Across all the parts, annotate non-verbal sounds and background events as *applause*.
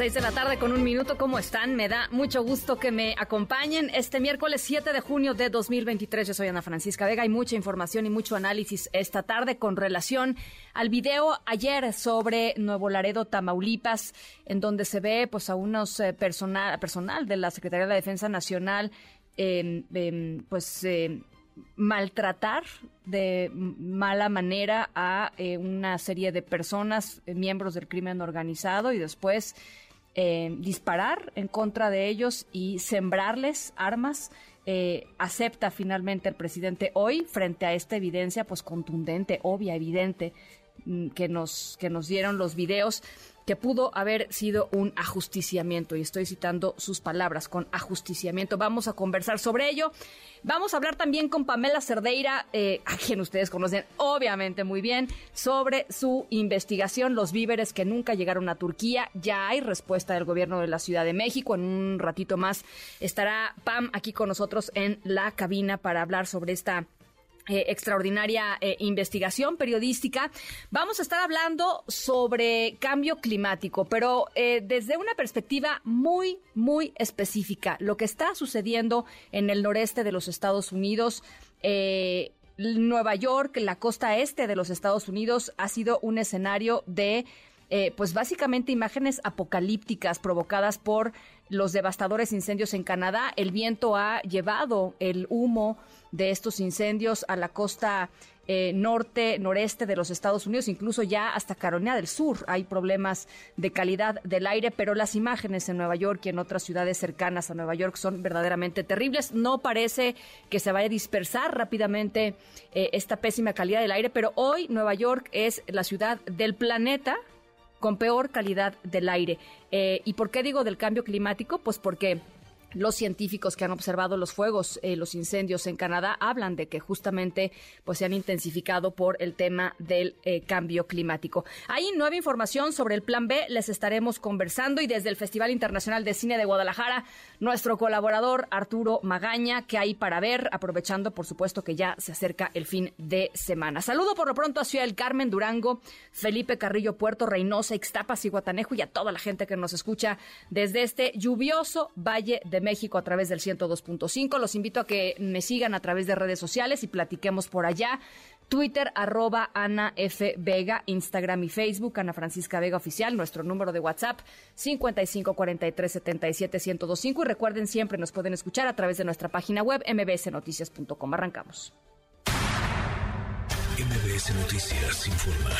Seis de la tarde con un minuto, ¿cómo están? Me da mucho gusto que me acompañen este miércoles 7 de junio de 2023. Yo soy Ana Francisca Vega. Hay mucha información y mucho análisis esta tarde con relación al video ayer sobre Nuevo Laredo, Tamaulipas, en donde se ve pues a unos eh, personal, personal de la Secretaría de la Defensa Nacional em, em, pues eh, maltratar de mala manera a eh, una serie de personas, miembros del crimen organizado y después eh, disparar en contra de ellos y sembrarles armas. Eh, acepta finalmente el presidente hoy frente a esta evidencia pues contundente, obvia, evidente mm, que nos que nos dieron los videos que pudo haber sido un ajusticiamiento y estoy citando sus palabras con ajusticiamiento. Vamos a conversar sobre ello. Vamos a hablar también con Pamela Cerdeira, eh, a quien ustedes conocen obviamente muy bien, sobre su investigación, los víveres que nunca llegaron a Turquía. Ya hay respuesta del gobierno de la Ciudad de México. En un ratito más estará Pam aquí con nosotros en la cabina para hablar sobre esta eh, extraordinaria eh, investigación periodística. Vamos a estar hablando sobre cambio climático, pero eh, desde una perspectiva muy, muy específica. Lo que está sucediendo en el noreste de los Estados Unidos. Nueva York, la costa este de los Estados Unidos, ha sido un escenario de pues básicamente imágenes apocalípticas provocadas por los devastadores incendios en Canadá. El viento ha llevado el humo de estos incendios a la costa eh, norte, noreste de los Estados Unidos, incluso ya hasta Carolina del Sur hay problemas de calidad del aire, pero las imágenes en Nueva York y en otras ciudades cercanas a Nueva York son verdaderamente terribles. No parece que se vaya a dispersar rápidamente eh, esta pésima calidad del aire, pero hoy Nueva York es la ciudad del planeta con peor calidad del aire. Eh, ¿Y por qué digo del cambio climático? Pues porque los científicos que han observado los fuegos, eh, los incendios en Canadá, hablan de que justamente pues, se han intensificado por el tema del eh, cambio climático. Hay nueva información sobre el Plan B, les estaremos conversando y desde el Festival Internacional de Cine de Guadalajara, nuestro colaborador Arturo Magaña, que hay para ver, aprovechando por supuesto que ya se acerca el fin de semana. Saludo por lo pronto a Ciudad del Carmen, Durango, Felipe Carrillo, Puerto Reynosa, Ixtapas y Guatanejo y a toda la gente que nos escucha desde este lluvioso Valle de México a través del 102.5. Los invito a que me sigan a través de redes sociales y platiquemos por allá. Twitter, arroba Ana F. Vega, Instagram y Facebook, Ana Francisca Vega Oficial, nuestro número de WhatsApp, 5543771025. Y recuerden, siempre nos pueden escuchar a través de nuestra página web, mbsnoticias.com. Arrancamos. MBS Noticias informa.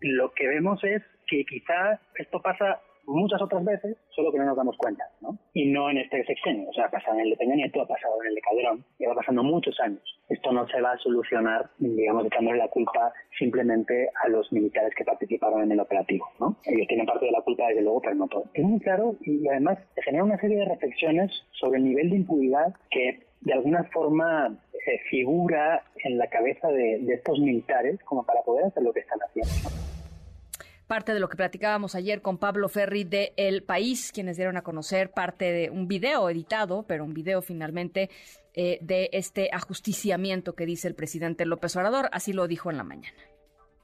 Lo que vemos es que quizá esto pasa muchas otras veces, solo que no nos damos cuenta, ¿no? Y no en este sexenio, o sea, ha pasado en el de Peña Nieto, ha pasado en el de Calderón, lleva pasando muchos años. Esto no se va a solucionar, digamos, echándole la culpa simplemente a los militares que participaron en el operativo, ¿no? Ellos tienen parte de la culpa, desde luego, pero no todo. Es muy claro y además genera una serie de reflexiones sobre el nivel de impunidad que de alguna forma eh, figura en la cabeza de estos militares como para poder hacer lo que están haciendo parte de lo que platicábamos ayer con Pablo Ferri de El País, quienes dieron a conocer parte de un video editado, pero un video finalmente eh, de este ajusticiamiento que dice el presidente López Obrador. Así lo dijo en la mañana.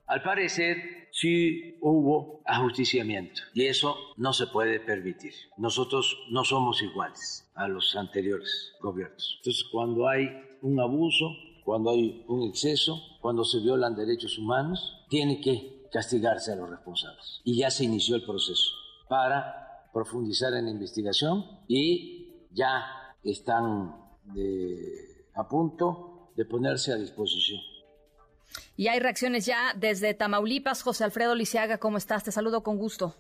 Al parecer sí hubo ajusticiamiento y eso no se puede permitir. Nosotros no somos iguales a los anteriores gobiernos. Entonces, cuando hay un abuso, cuando hay un exceso, cuando se violan derechos humanos, tiene que castigarse a los responsables. Y ya se inició el proceso para profundizar en la investigación y ya están a punto de ponerse a disposición. Y hay reacciones ya desde Tamaulipas. José Alfredo Lisiaga, ¿cómo estás? Te saludo con gusto.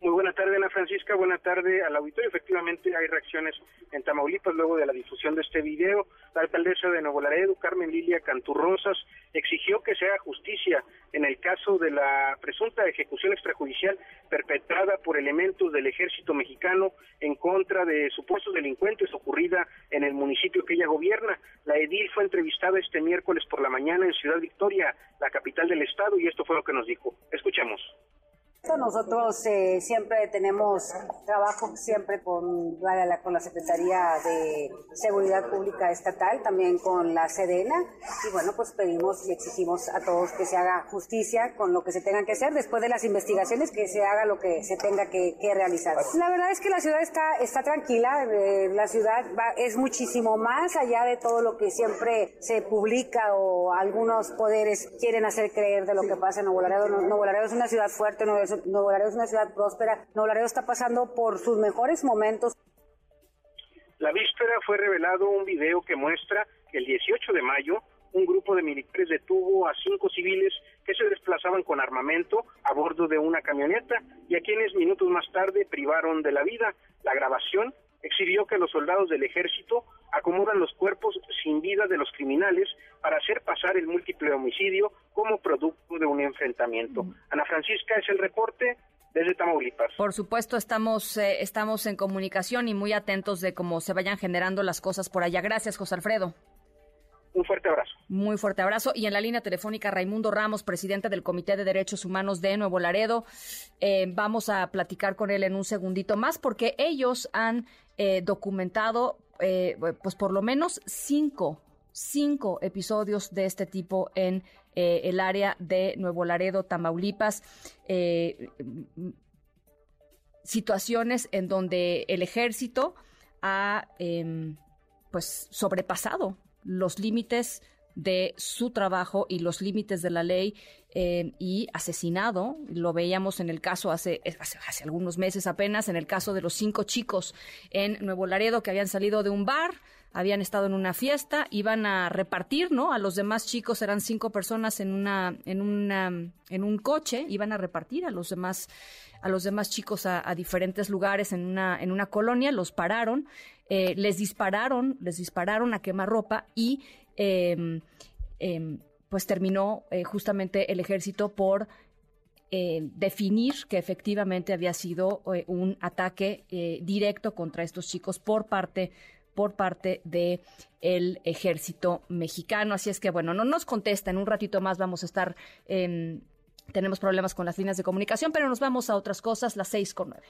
Muy buena tarde, Ana Francisca. Buena tarde al auditorio. Efectivamente, hay reacciones en Tamaulipas luego de la difusión de este video. La alcaldesa de Nuevo Laredo, Carmen Lilia Canturrosas, exigió que se haga justicia en el caso de la presunta ejecución extrajudicial perpetrada por elementos del ejército mexicano en contra de supuestos delincuentes ocurrida en el municipio que ella gobierna. La edil fue entrevistada este miércoles por la mañana en Ciudad Victoria, la capital del estado, y esto fue lo que nos dijo. Escuchemos Nosotros eh, siempre tenemos trabajo siempre con la, con la Secretaría de Seguridad Pública Estatal, también con la Sedena, y bueno, pues pedimos y exigimos a todos que se haga justicia con lo que se tenga que hacer, después de las investigaciones que se haga lo que se tenga que, realizar. La verdad es que la ciudad está, está tranquila, eh, la ciudad va, es muchísimo más allá de todo lo que siempre se publica o algunos poderes quieren hacer creer de lo que pasa en Nuevo Laredo. Nuevo Laredo es una ciudad fuerte, Nuevo Nuevo es una ciudad próspera, Nuevo está pasando por sus mejores momentos. La víspera fue revelado un video que muestra que el 18 de mayo un grupo de militares detuvo a cinco civiles que se desplazaban con armamento a bordo de una camioneta y a quienes minutos más tarde privaron de la vida. La grabación exhibió que los soldados del ejército acomodan los cuerpos sin vida de los criminales para hacer pasar el múltiple homicidio como producto de un enfrentamiento. Ana Francisca es el reporte desde Tamaulipas. Por supuesto, estamos, eh, estamos en comunicación y muy atentos de cómo se vayan generando las cosas por allá. Gracias, José Alfredo. Un fuerte abrazo. Muy fuerte abrazo. Y en la línea telefónica, Raimundo Ramos, presidente del Comité de Derechos Humanos de Nuevo Laredo. Eh, vamos a platicar con él en un segundito más porque ellos han eh, documentado, eh, pues por lo menos cinco, cinco episodios de este tipo en el área de Nuevo Laredo, Tamaulipas situaciones en donde el ejército ha em, pues sobrepasado los límites de su trabajo y los límites de la ley eh, y asesinado. Lo veíamos en el caso hace, hace, algunos meses apenas, en el caso de los cinco chicos en Nuevo Laredo que habían salido de un bar, habían estado en una fiesta, iban a repartir, ¿no? A los demás chicos eran cinco personas en una, en una, en un coche, iban a repartir a los demás a los demás chicos a, diferentes lugares en una, en una colonia, los pararon, eh, les dispararon, les dispararon a quemarropa y em, em, pues terminó eh, justamente el ejército por eh, definir que efectivamente había sido un ataque directo contra estos chicos por parte por parte de el ejército mexicano. Así es que, bueno, no nos contesta. En un ratito más vamos a estar em, tenemos problemas con las líneas de comunicación, pero nos vamos a otras cosas, las seis con nueve.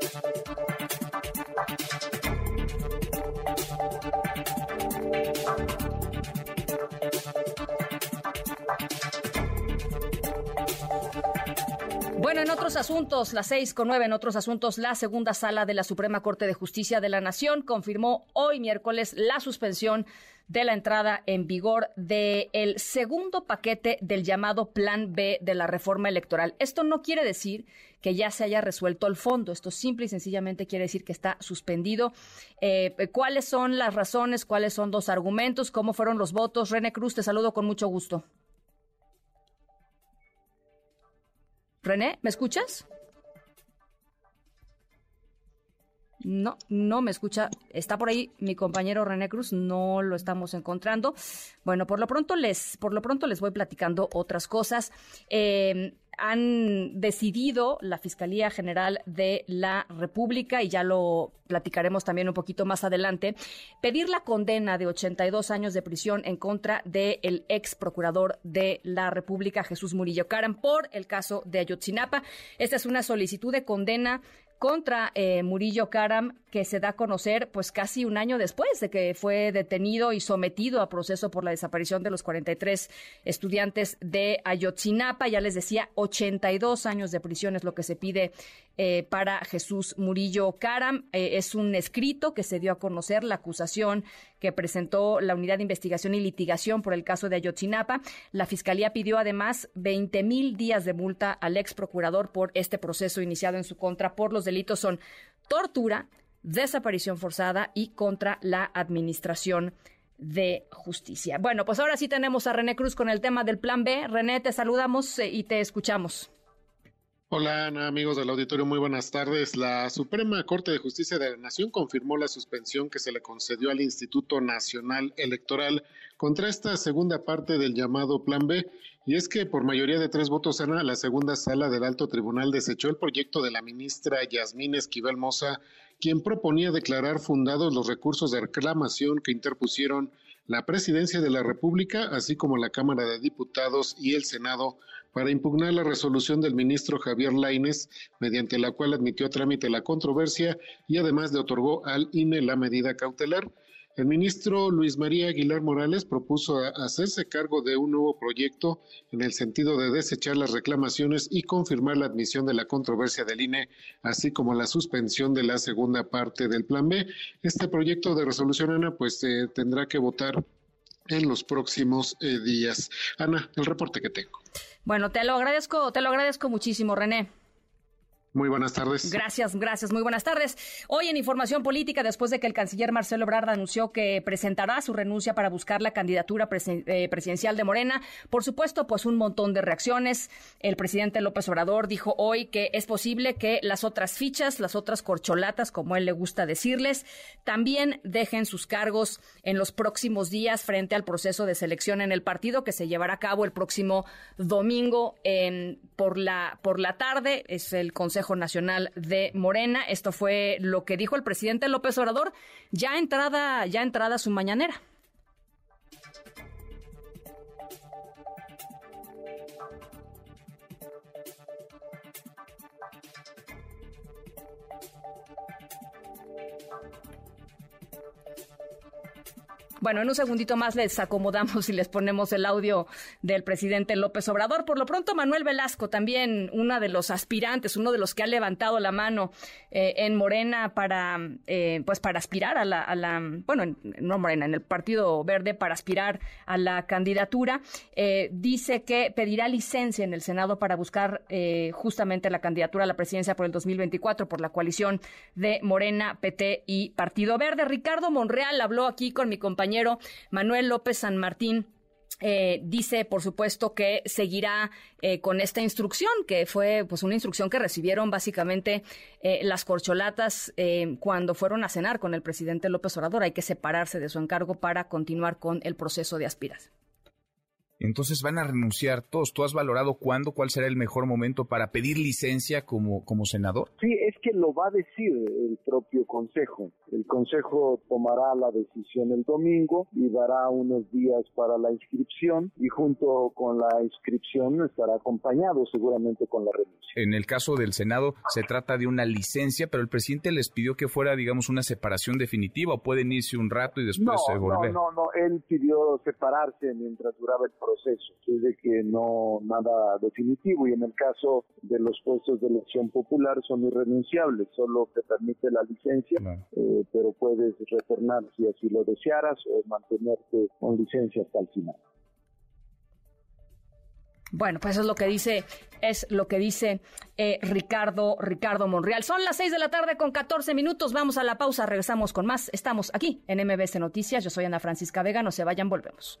Thank you. Bueno, en otros asuntos, las seis con nueve, en otros asuntos, la segunda sala de la Suprema Corte de Justicia de la Nación confirmó hoy miércoles la suspensión de la entrada en vigor del segundo paquete del llamado Plan B de la reforma electoral. Esto no quiere decir que ya se haya resuelto el fondo. Esto simple y sencillamente quiere decir que está suspendido. Eh, ¿Cuáles son las razones? ¿Cuáles son los argumentos? ¿Cómo fueron los votos? René Cruz, te saludo con mucho gusto. René, ¿me escuchas? No, no me escucha. Está por ahí mi compañero René Cruz, no lo estamos encontrando. Bueno, por lo pronto les, por lo pronto les voy platicando otras cosas. Eh, han decidido la Fiscalía General de la República, y ya lo platicaremos también un poquito más adelante, pedir la condena de 82 años de prisión en contra del ex procurador de la República, Jesús Murillo Caram, por el caso de Ayotzinapa. Esta es una solicitud de condena contra eh, Murillo Karam, que se da a conocer pues casi un año después de que fue detenido y sometido a proceso por la desaparición de los 43 estudiantes de Ayotzinapa. Ya les decía, 82 años de prisión es lo que se pide eh, para Jesús Murillo Karam. Eh, es un escrito que se dio a conocer la acusación que presentó la Unidad de Investigación y Litigación por el caso de Ayotzinapa. La Fiscalía pidió además 20 mil días de multa al ex procurador por este proceso iniciado en su contra por los delitos son tortura, desaparición forzada y contra la administración de justicia. Bueno, pues ahora sí tenemos a René Cruz con el tema del plan B. René, te saludamos eh, y te escuchamos. Hola Ana, amigos del auditorio, muy buenas tardes. La Suprema Corte de Justicia de la Nación confirmó la suspensión que se le concedió al Instituto Nacional Electoral contra esta segunda parte del llamado Plan B. Y es que por mayoría de tres votos, Ana, la segunda sala del alto tribunal desechó el proyecto de la ministra Yasmín Esquivel Moza, quien proponía declarar fundados los recursos de reclamación que interpusieron la presidencia de la República, así como la Cámara de Diputados y el Senado, para impugnar la resolución del ministro Javier Laines, mediante la cual admitió a trámite la controversia y además le otorgó al INE la medida cautelar. El ministro Luis María Aguilar Morales propuso hacerse cargo de un nuevo proyecto en el sentido de desechar las reclamaciones y confirmar la admisión de la controversia del INE, así como la suspensión de la segunda parte del Plan B. Este proyecto de resolución, Ana, pues eh, tendrá que votar en los próximos eh, días. Ana, el reporte que tengo. Bueno, te lo agradezco, te lo agradezco muchísimo, René. Muy buenas tardes. Gracias, gracias. Muy buenas tardes. Hoy en Información Política, después de que el canciller Marcelo Ebrard anunció que presentará su renuncia para buscar la candidatura eh, presidencial de Morena, por supuesto, pues un montón de reacciones. El presidente López Obrador dijo hoy que es posible que las otras fichas, las otras corcholatas, como él le gusta decirles, también dejen sus cargos en los próximos días frente al proceso de selección en el partido que se llevará a cabo el próximo domingo por, la, por la tarde. Es el Consejo Nacional de Morena. Esto fue lo que dijo el presidente López Obrador ya entrada, ya entrada su mañanera. Bueno, en un segundito más les acomodamos y les ponemos el audio del presidente López Obrador. Por lo pronto, Manuel Velasco, también uno de los aspirantes, uno de los que ha levantado la mano eh, en Morena para, eh, pues para aspirar a la, bueno, no Morena, en el Partido Verde para aspirar a la candidatura, eh, dice que pedirá licencia en el Senado para buscar justamente la candidatura a la presidencia por el 2024 por la coalición de Morena, PT y Partido Verde. Ricardo Monreal habló aquí con mi compañero Manuel López San Martín. Eh, dice, por supuesto, que seguirá eh, con esta instrucción, que fue pues una instrucción que recibieron básicamente eh, las corcholatas cuando fueron a cenar con el presidente López Obrador. Hay que separarse de su encargo para continuar con el proceso de aspiración entonces van a renunciar todos. ¿Tú has valorado cuándo, cuál será el mejor momento para pedir licencia como, como senador? Sí, es que lo va a decir el propio Consejo. El Consejo tomará la decisión el domingo y dará unos días para la inscripción y junto con la inscripción estará acompañado seguramente con la renuncia. En el caso del Senado se trata de una licencia, pero el presidente les pidió que fuera, digamos, una separación definitiva o pueden irse un rato y después volver. No, no, no, él pidió separarse mientras duraba el proceso, es de que no nada definitivo y en el caso de los puestos de elección popular son irrenunciables, solo te permite la licencia, eh, pero puedes retornar si así lo desearas o mantenerte con licencia hasta el final. Bueno, pues eso es lo que dice, es lo que dice eh, Ricardo, Ricardo Monreal. Son las seis de la tarde con 14 minutos. Vamos a la pausa, regresamos con más. Estamos aquí en MBS Noticias. Yo soy Ana Francisca Vega. No se vayan, volvemos.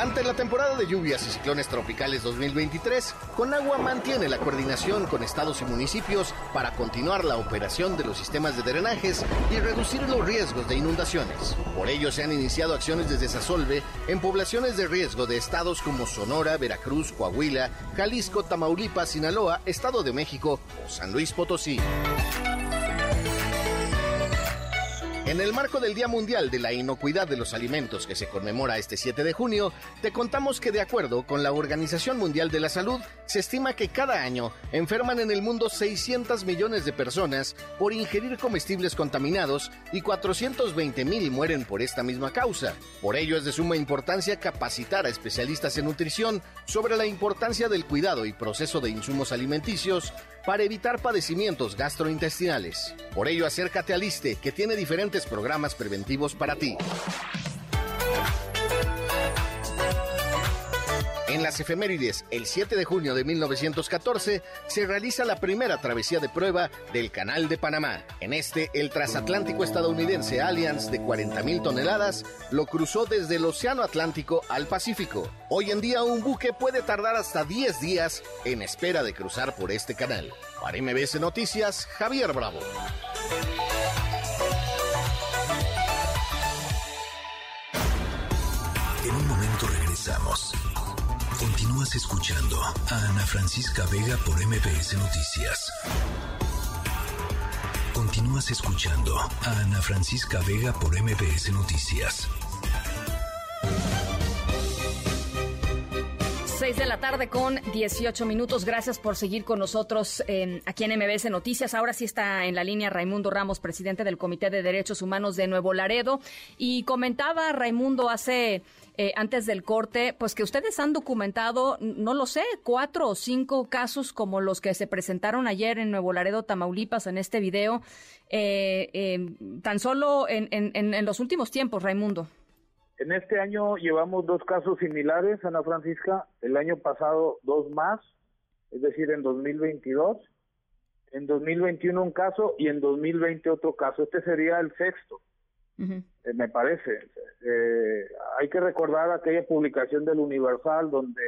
Ante la temporada de lluvias y ciclones tropicales 2023, Conagua mantiene la coordinación con estados y municipios para continuar la operación de los sistemas de drenajes y reducir los riesgos de inundaciones. Por ello se han iniciado acciones desde Sasolve en poblaciones de riesgo de estados como Sonora, Veracruz, Coahuila, Jalisco, Tamaulipas, Sinaloa, Estado de México o San Luis Potosí. En el marco del Día Mundial de la Inocuidad de los Alimentos que se conmemora este 7 de junio, te contamos que de acuerdo con la Organización Mundial de la Salud, se estima que cada año enferman en el mundo 600 millones de personas por ingerir comestibles contaminados y 420 mil mueren por esta misma causa. Por ello es de suma importancia capacitar a especialistas en nutrición sobre la importancia del cuidado y proceso de insumos alimenticios para evitar padecimientos gastrointestinales. Por ello acércate al ISTE que tiene diferentes programas preventivos para ti. En las efemérides, el 7 de junio de 1914, se realiza la primera travesía de prueba del Canal de Panamá. En este, el transatlántico estadounidense Allianz de 40.000 toneladas lo cruzó desde el Océano Atlántico al Pacífico. Hoy en día, un buque puede tardar hasta 10 días en espera de cruzar por este canal. Para MBS Noticias, Javier Bravo. En un momento regresamos. Continúa Continúas escuchando a Ana Francisca Vega por MBS Noticias. Continúas escuchando a Ana Francisca Vega por MBS Noticias. 6 de la tarde con 18 minutos. Gracias por seguir con nosotros aquí en MBS Noticias. Ahora sí está en la línea Raimundo Ramos, presidente del Comité de Derechos Humanos de Nuevo Laredo. Y comentaba Raimundo hace, eh, antes del corte, pues que ustedes han documentado, no lo sé, cuatro o cinco casos como los que se presentaron ayer en Nuevo Laredo, Tamaulipas, en este video, eh, eh, tan solo en, en los últimos tiempos, Raimundo. En este año llevamos dos casos similares, Ana Francisca, el año pasado dos más, es decir, en 2022, en 2021 un caso y en 2020 otro caso. Este sería el sexto, eh, me parece. Eh, hay que recordar aquella publicación del Universal donde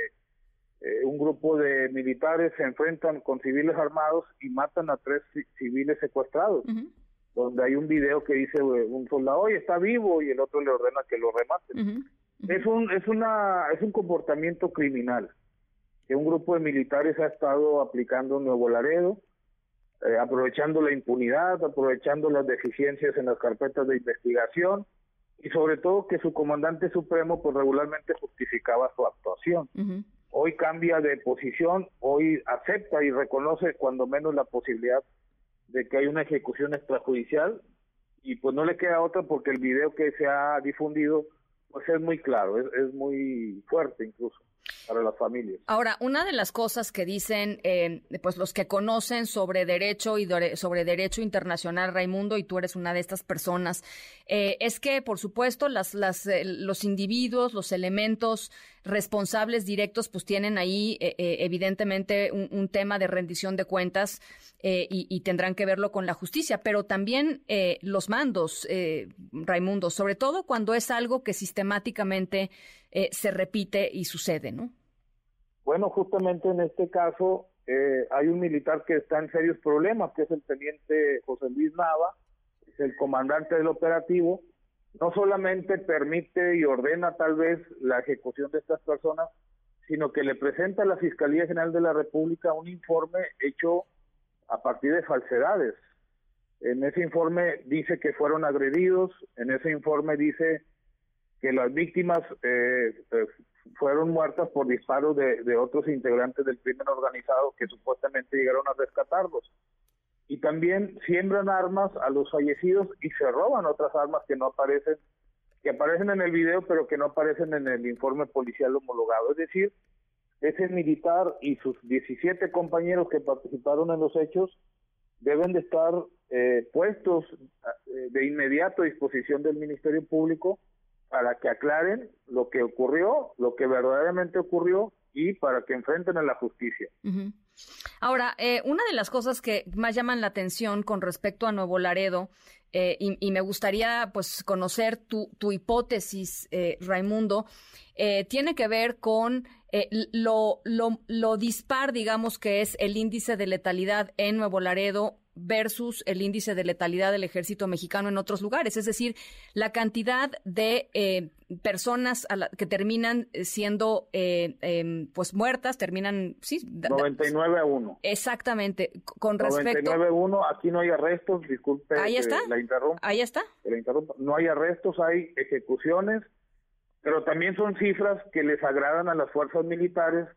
eh, un grupo de militares se enfrentan con civiles armados y matan a tres civiles secuestrados donde hay un video que dice un soldado, oye, está vivo, y el otro le ordena que lo rematen. Es un es una es un comportamiento criminal que un grupo de militares ha estado aplicando en Nuevo Laredo, eh, aprovechando la impunidad, aprovechando las deficiencias en las carpetas de investigación y sobre todo que su comandante supremo pues regularmente justificaba su actuación. Hoy cambia de posición, hoy acepta y reconoce cuando menos la posibilidad de que hay una ejecución extrajudicial y pues no le queda otra porque el video que se ha difundido pues es muy claro, es, muy fuerte incluso para las familias. Ahora, una de las cosas que dicen eh, pues los que conocen sobre derecho y sobre derecho internacional, Raimundo, y tú eres una de estas personas, eh, es que por supuesto las, las, eh, los individuos, los elementos responsables directos, pues tienen ahí evidentemente un, tema de rendición de cuentas eh, y, tendrán que verlo con la justicia, pero también los mandos, Raimundo, sobre todo cuando es algo que sistemáticamente se repite y sucede, ¿no? Bueno, justamente en este caso hay un militar que está en serios problemas, que es el teniente José Luis Nava, el comandante del operativo, no solamente permite y ordena tal vez la ejecución de estas personas, sino que le presenta a la Fiscalía General de la República un informe hecho a partir de falsedades. En ese informe dice que fueron agredidos, en ese informe dice que las víctimas eh, eh, fueron muertas por disparos de, de, otros integrantes del crimen organizado que supuestamente llegaron a rescatarlos. Y también siembran armas a los fallecidos y se roban otras armas que no aparecen, que aparecen en el video pero que no aparecen en el informe policial homologado. Es decir, ese militar y sus 17 compañeros que participaron en los hechos deben de estar eh, puestos eh, de inmediato a disposición del Ministerio Público para que aclaren lo que ocurrió, lo que verdaderamente ocurrió y para que enfrenten a la justicia. Ahora, eh, una de las cosas que más llaman la atención con respecto a Nuevo Laredo, y, me gustaría pues conocer tu, tu hipótesis, Raimundo, tiene que ver con eh, lo, lo, lo dispar, digamos, que es el índice de letalidad en Nuevo Laredo versus el índice de letalidad del ejército mexicano en otros lugares. Es decir, la cantidad de eh, personas que terminan siendo eh, em, pues muertas, terminan... Sí, 99 a 1. Exactamente. Con respecto... 99 a 1, aquí no hay arrestos, disculpe. Ahí está. La interrumpa. Ahí está. La. No hay arrestos, hay ejecuciones pero también son cifras que les agradan a las fuerzas militares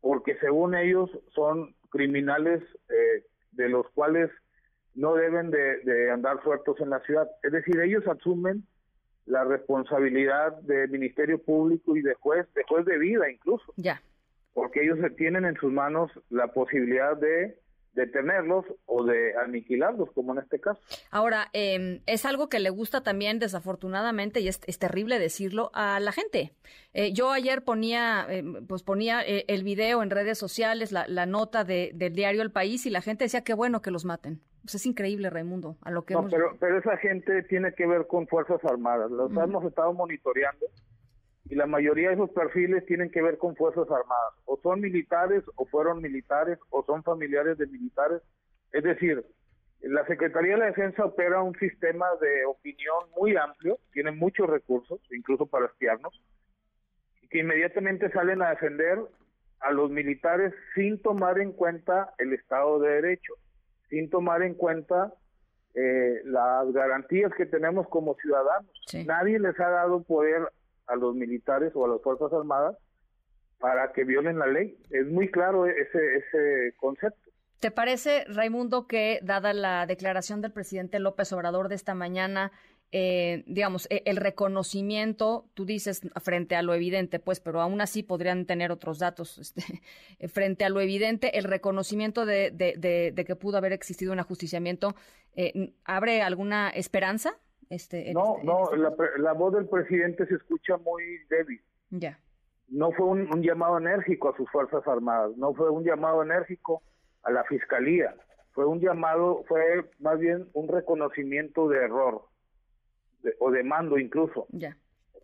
porque según ellos son criminales eh, de los cuales no deben de, andar sueltos en la ciudad. Es decir, ellos asumen la responsabilidad del Ministerio Público y de juez, de juez de vida incluso. Ya. Porque ellos tienen en sus manos la posibilidad de detenerlos o de aniquilarlos, como en este caso. Ahora, eh, es algo que le gusta también, desafortunadamente, y es, terrible decirlo, a la gente. Eh, yo ayer ponía, eh, pues ponía eh, el video en redes sociales, la, la nota de, del diario El País, y la gente decía que bueno que los maten. Pues es increíble, Raimundo, a lo que no, pero, pero esa gente tiene que ver con Fuerzas Armadas. Los hemos estado monitoreando y la mayoría de esos perfiles tienen que ver con Fuerzas Armadas. O son militares, o fueron militares, o son familiares de militares. Es decir, la Secretaría de la Defensa opera un sistema de opinión muy amplio, tiene muchos recursos, incluso para espiarnos, y que inmediatamente salen a defender a los militares sin tomar en cuenta el Estado de Derecho, sin tomar en cuenta eh, las garantías que tenemos como ciudadanos. Nadie les ha dado poder a los militares o a las Fuerzas Armadas para que violen la ley. Es muy claro ese, ese concepto. ¿Te parece, Raimundo, que dada la declaración del presidente López Obrador de esta mañana, eh, digamos, e, el reconocimiento, tú dices frente a lo evidente, pues, pero aún así podrían tener otros datos, *laughs* este, frente a lo evidente, el reconocimiento de, de, que pudo haber existido un ajusticiamiento, eh, ¿abre alguna esperanza? Este, no, este, no, este la, voz del presidente se escucha muy débil. Ya. No fue un llamado enérgico a sus Fuerzas Armadas, no fue un llamado enérgico a la fiscalía. Fue un llamado, fue más bien un reconocimiento de error o de mando incluso. Ya.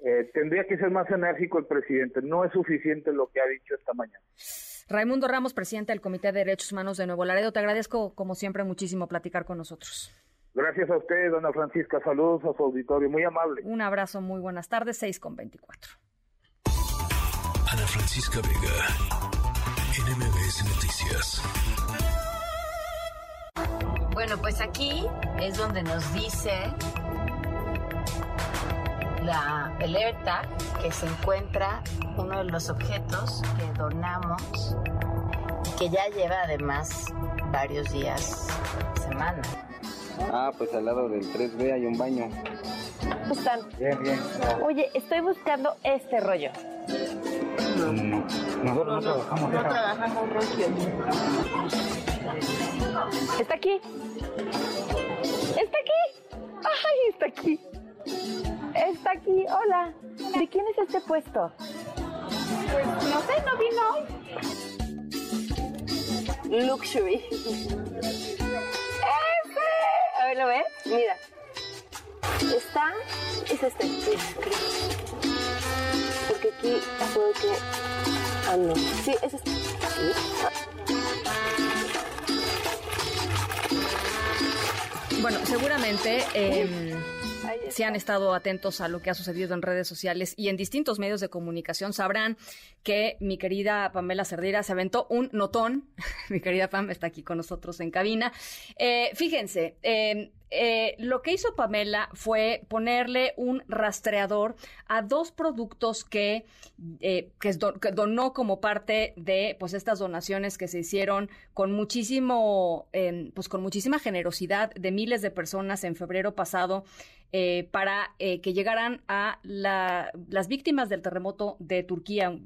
Eh, tendría que ser más enérgico el presidente. No es suficiente lo que ha dicho esta mañana. Raimundo Ramos, presidente del Comité de Derechos Humanos de Nuevo Laredo, te agradezco como siempre muchísimo platicar con nosotros. Gracias a usted, dona Francisca. Saludos a su auditorio. Muy amable. Un abrazo, muy buenas tardes, 6 con 24. Ana Francisca Vega. NMBS Noticias. Bueno, pues aquí es donde nos dice la alerta que se encuentra uno de los objetos que donamos que ya lleva además varios días, semana. Ah, pues al lado del 3B hay un baño. ¿Cómo están? Bien, bien. Oye, estoy buscando este rollo. No, no, nosotros no, trabajamos. No trabajamos Está aquí. Está aquí. Ay, está aquí. Está aquí. Hola. ¿De quién es este puesto? Pues no sé, no vino hoy. Luxury. ¡Ese! A ver, ¿lo ves? Mira. Está. Es este. Porque aquí puede que. Ah, no. Sí, es este. Bueno, seguramente. Eh, si han estado atentos a lo que ha sucedido en redes sociales y en distintos medios de comunicación, sabrán que mi querida Pamela Cerdera se aventó un notón. *laughs* mi querida Pam está aquí con nosotros en cabina. Eh, fíjense, eh, eh, lo que hizo Pamela fue ponerle un rastreador a dos productos que, eh, que, donó como parte de pues estas donaciones que se hicieron con muchísimo, em, pues con muchísima generosidad de miles de personas en febrero pasado eh, para que llegaran a las víctimas del terremoto de Turquía,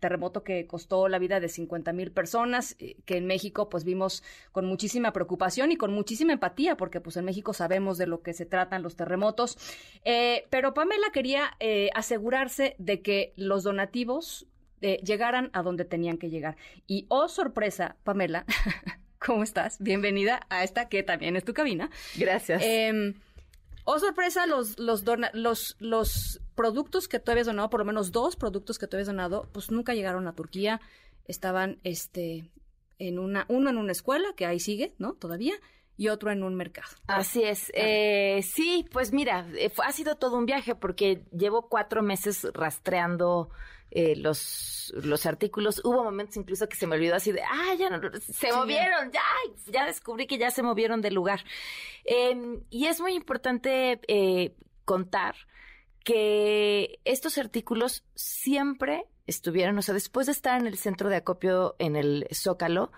terremoto que costó la vida de 50 mil personas, que en México pues vimos con muchísima preocupación y con muchísima empatía, porque pues en México sabemos de lo que se tratan los terremotos. Eh, pero Pamela quería eh, asegurarse de que los donativos eh, llegaran a donde tenían que llegar. Y, oh sorpresa, Pamela, *laughs* ¿cómo estás? Bienvenida a esta que también es tu cabina. Gracias. Em, oh sorpresa, los, los, los, los productos que tú habías donado, por lo menos dos productos que tú habías donado, pues nunca llegaron a Turquía. Estaban, este, en una, uno en una escuela, que ahí sigue, ¿no? Todavía, y otro en un mercado. Así es. Eh, sí, pues mira, eh, ha sido todo un viaje porque llevo cuatro meses rastreando eh, los, los artículos. Hubo momentos incluso que se me olvidó así de, ah, ya no, se movieron, ya, ya descubrí que ya se movieron del lugar. Em, y es muy importante contar que estos artículos siempre estuvieron, o sea, después de estar en el centro de acopio en el Zócalo,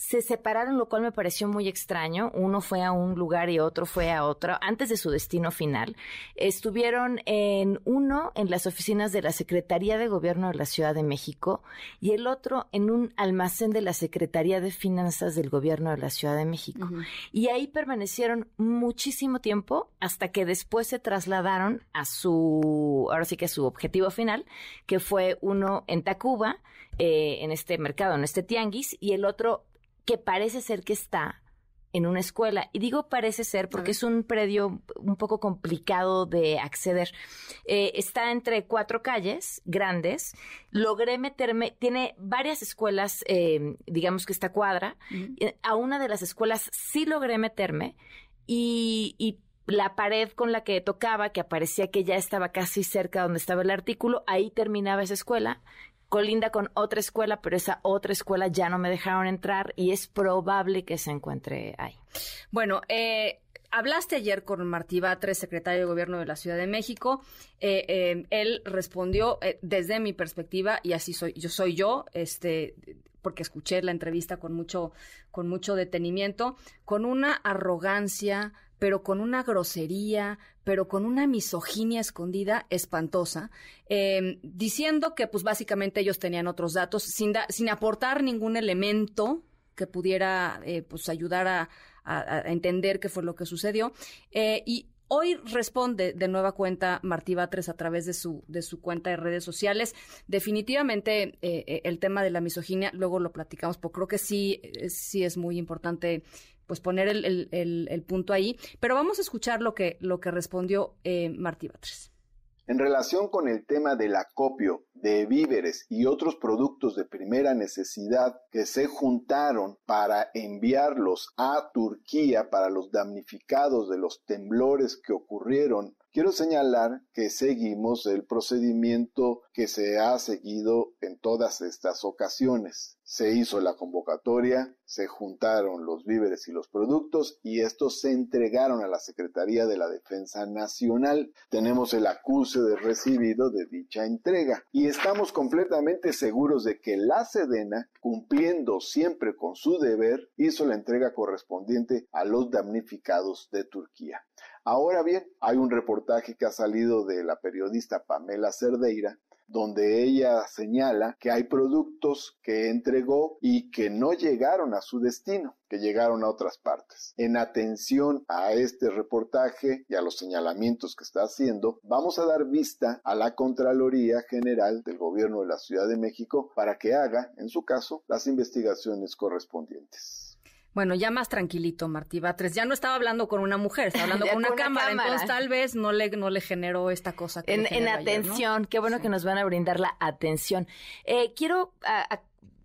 se separaron, lo cual me pareció muy extraño. Uno fue a un lugar y otro fue a otro, antes de su destino final. Estuvieron en uno en las oficinas de la Secretaría de Gobierno de la Ciudad de México y el otro en un almacén de la Secretaría de Finanzas del Gobierno de la Ciudad de México. Y ahí permanecieron muchísimo tiempo hasta que después se trasladaron a su, ahora sí que a su objetivo final, que fue uno en Tacuba, eh, en este mercado, en este tianguis, y el otro que parece ser que está en una escuela. Y digo parece ser porque es un predio un poco complicado de acceder. Eh, está entre cuatro calles grandes. Logré meterme, tiene varias escuelas, eh, digamos que esta cuadra. Eh, a una de las escuelas sí logré meterme y, y la pared con la que tocaba, que aparecía que ya estaba casi cerca donde estaba el artículo, ahí terminaba esa escuela colinda con otra escuela, pero esa otra escuela ya no me dejaron entrar y es probable que se encuentre ahí. Bueno, eh, Hablaste ayer con Martí Batres, secretario de Gobierno de la Ciudad de México. Eh, eh, él respondió desde mi perspectiva, y así soy, yo soy yo, este, porque escuché la entrevista con mucho, con mucho detenimiento, con una arrogancia, pero con una grosería, pero con una misoginia escondida espantosa, em, diciendo que pues básicamente ellos tenían otros datos, sin, sin aportar ningún elemento que pudiera eh, pues ayudar a, entender qué fue lo que sucedió. Eh, y Hoy responde de nueva cuenta Martí Batres a través de su, de su cuenta de redes sociales. Definitivamente eh, el tema de la misoginia, luego lo platicamos, porque creo que sí, sí es muy importante pues poner el, el, punto ahí. Pero vamos a escuchar lo que, lo que respondió eh, Martí Batres. En relación con el tema del acopio de víveres y otros productos de primera necesidad que se juntaron para enviarlos a Turquía para los damnificados de los temblores que ocurrieron Quiero señalar que seguimos el procedimiento que se ha seguido en todas estas ocasiones. Se hizo la convocatoria, se juntaron los víveres y los productos y estos se entregaron a la Secretaría de la Defensa Nacional. Tenemos el acuse de recibido de dicha entrega y estamos completamente seguros de que la Sedena, cumpliendo siempre con su deber, hizo la entrega correspondiente a los damnificados de Turquía. Ahora bien, hay un reportaje que ha salido de la periodista Pamela Cerdeira donde ella señala que hay productos que entregó y que no llegaron a su destino, que llegaron a otras partes. En atención a este reportaje y a los señalamientos que está haciendo, vamos a dar vista a la Contraloría General del Gobierno de la Ciudad de México para que haga, en su caso, las investigaciones correspondientes. Bueno, ya más tranquilito, Martí Batres. Ya no estaba hablando con una mujer, estaba hablando *laughs* con, una, cámara, Entonces, tal vez no le, no le generó esta cosa. Que en, atención, qué bueno que nos van a brindar la atención. Eh, quiero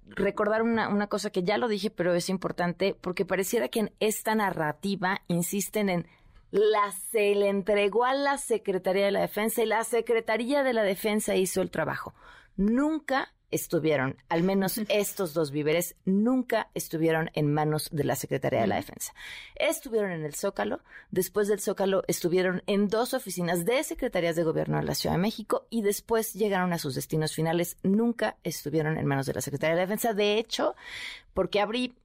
recordar una, una cosa que ya lo dije, pero es importante, porque pareciera que en esta narrativa insisten en la se le entregó a la Secretaría de la Defensa y la Secretaría de la Defensa hizo el trabajo. Nunca estuvieron, al menos estos dos víveres, nunca estuvieron en manos de la Secretaría de la Defensa. Estuvieron en el Zócalo, después del Zócalo estuvieron en dos oficinas de secretarías de gobierno de la Ciudad de México y después llegaron a sus destinos finales, nunca estuvieron en manos de la Secretaría de la Defensa. De hecho, porque abrí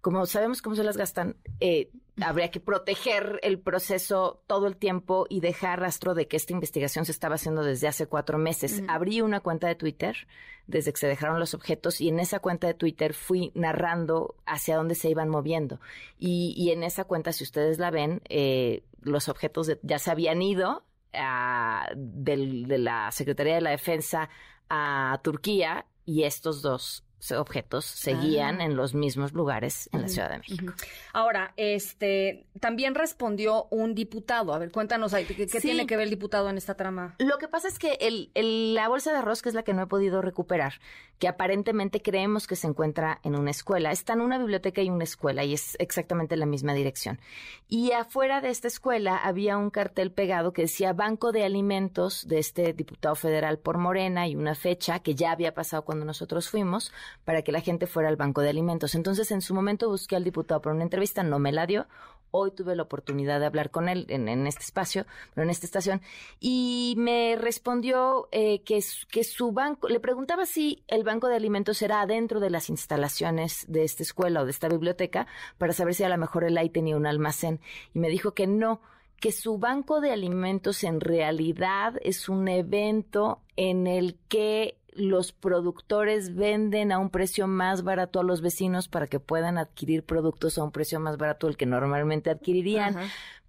como sabemos cómo se las gastan, eh, habría que proteger el proceso todo el tiempo y dejar rastro de que esta investigación se estaba haciendo desde hace cuatro meses. Abrí una cuenta de Twitter desde que se dejaron los objetos y en esa cuenta de Twitter fui narrando hacia dónde se iban moviendo. Y, en esa cuenta, si ustedes la ven, eh, los objetos ya se habían ido ah, de la Secretaría de la Defensa a Turquía y estos dos objetos seguían ah. en los mismos lugares en la Ciudad de México. Ahora, este también respondió un diputado. A ver, cuéntanos, ¿qué, qué tiene que ver el diputado en esta trama? Lo que pasa es que el, la bolsa de arroz, que es la que no he podido recuperar, que aparentemente creemos que se encuentra en una escuela, está en una biblioteca y una escuela, y es exactamente la misma dirección. Y afuera de esta escuela había un cartel pegado que decía Banco de Alimentos de este diputado federal por Morena y una fecha que ya había pasado cuando nosotros fuimos para que la gente fuera al banco de alimentos. Entonces, en su momento busqué al diputado por una entrevista, no me la dio. Hoy tuve la oportunidad de hablar con él en, este espacio, pero en esta estación, y me respondió eh, que, que su banco, le preguntaba si el banco de alimentos era adentro de las instalaciones de esta escuela o de esta biblioteca, para saber si a lo mejor él ahí tenía un almacén, y me dijo que no, que su banco de alimentos en realidad es un evento en el que los productores venden a un precio más barato a los vecinos para que puedan adquirir productos a un precio más barato del que normalmente adquirirían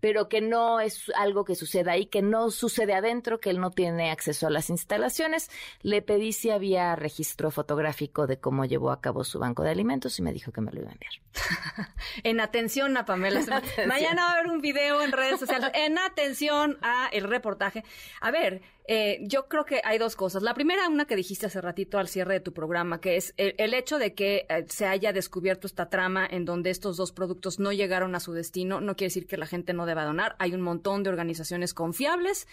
pero que no es algo que suceda ahí, que no sucede adentro, que él no tiene acceso a las instalaciones. Le pedí si había registro fotográfico de cómo llevó a cabo su banco de alimentos y me dijo que me lo iba a enviar. *laughs* en atención a Pamela. *laughs* Mañana va a haber un video en redes sociales. En atención a el reportaje. A ver, eh, yo creo que hay dos cosas. La primera, una que dijiste hace ratito al cierre de tu programa, que es el, hecho de que eh, se haya descubierto esta trama en donde estos dos productos no llegaron a su destino, no quiere decir que la gente no deba donar. Hay un montón de organizaciones confiables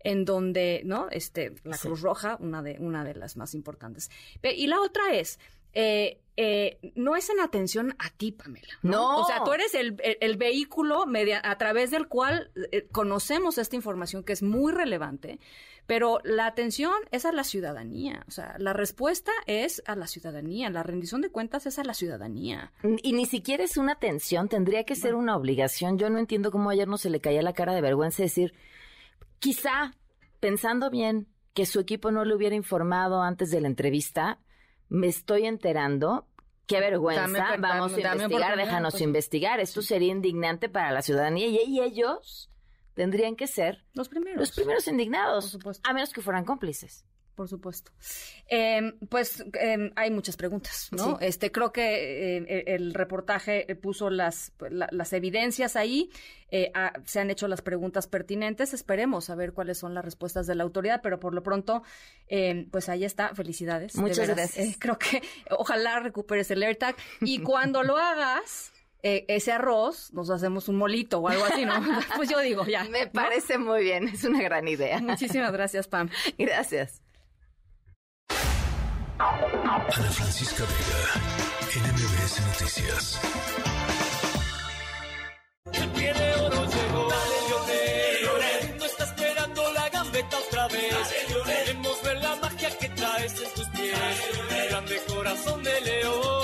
en donde, ¿no? Este, la Cruz Roja, una de, una de las más importantes. Y la otra es, eh, eh, no es en atención a ti, Pamela. No. O sea, tú eres el, vehículo media, a través del cual eh, conocemos esta información que es muy relevante, pero la atención es a la ciudadanía. O sea, la respuesta es a la ciudadanía. La rendición de cuentas es a la ciudadanía. Y ni siquiera es una atención, tendría que ser una obligación. Yo no entiendo cómo ayer no se le caía la cara de vergüenza decir, quizá, pensando bien, que su equipo no le hubiera informado antes de la entrevista, me estoy enterando. Qué vergüenza, vamos a investigar, déjanos pues. investigar. Esto sería indignante para la ciudadanía y, ellos tendrían que ser los primeros, los primeros indignados, a menos que fueran cómplices por supuesto. Em, pues em, hay muchas preguntas, ¿no? Este, creo que em, e, el reportaje puso las, las evidencias ahí, eh, se han hecho las preguntas pertinentes, esperemos a ver cuáles son las respuestas de la autoridad, pero por lo pronto, pues ahí está, felicidades. Muchas gracias. Eh, creo que ojalá recuperes el AirTag y cuando lo hagas... Eh, ese arroz, nos hacemos un molito o algo así, ¿no? *laughs* pues yo digo, ya. Me parece muy bien, es una gran idea. Muchísimas gracias, Pam. *laughs* Gracias. Ana Francisca Vega, NMBS Noticias. El pie de oro llegó. Dale, Lionel. El mundo está esperando la gambeta otra vez. Dale, Queremos ver la magia que traes en tus pies. El grande corazón de león.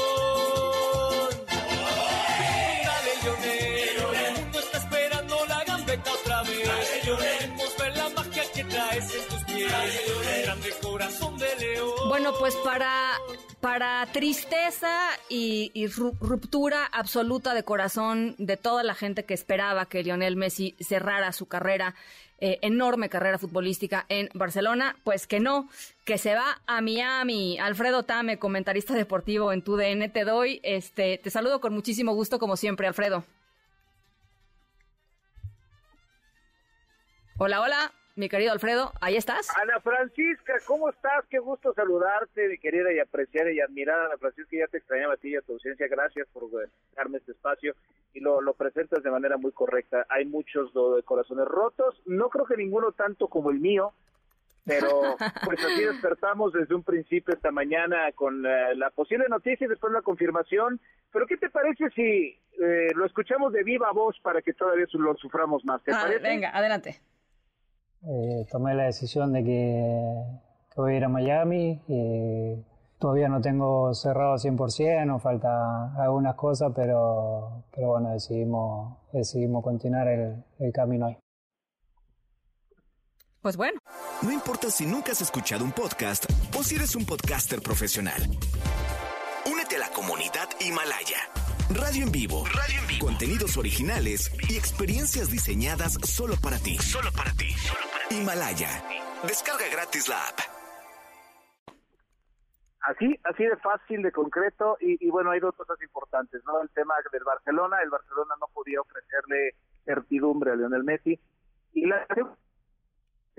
Bueno, pues para, para tristeza y, ruptura absoluta de corazón de toda la gente que esperaba que Lionel Messi cerrara su carrera, eh, enorme carrera futbolística en Barcelona, pues que no, que se va a Miami. Alfredo Tame, comentarista deportivo en TUDN, te doy, este, te saludo con muchísimo gusto como siempre, Alfredo. Hola, hola mi querido Alfredo, ahí estás. Ana Francisca, ¿cómo estás? Qué gusto saludarte, mi querida y apreciada y admirada Ana Francisca. Ya te extrañaba a ti y a tu ausencia. Gracias por darme este espacio y lo, lo presentas de manera muy correcta. Hay muchos de corazones rotos, no creo que ninguno tanto como el mío, pero *laughs* pues así despertamos desde un principio esta mañana con eh, la posible noticia y después la confirmación. Pero ¿qué te parece si eh, lo escuchamos de viva voz para que todavía lo suframos más? ¿Te ah, parece? Venga, adelante eh, tomé la decisión de que, voy a ir a Miami. y todavía no tengo cerrado 100%, nos falta algunas cosas, pero, pero bueno, decidimos, decidimos continuar el, el camino ahí. Pues bueno. No importa si nunca has escuchado un podcast o si eres un podcaster profesional. Únete a la comunidad Himalaya. Radio en vivo. Radio en vivo. Contenidos originales y experiencias diseñadas solo para ti. Solo para ti. Himalaya. Descarga gratis la app. Así, así de fácil, de concreto, y, bueno, hay dos cosas importantes, ¿no? El tema del Barcelona, el Barcelona no podía ofrecerle certidumbre a Lionel Messi, y la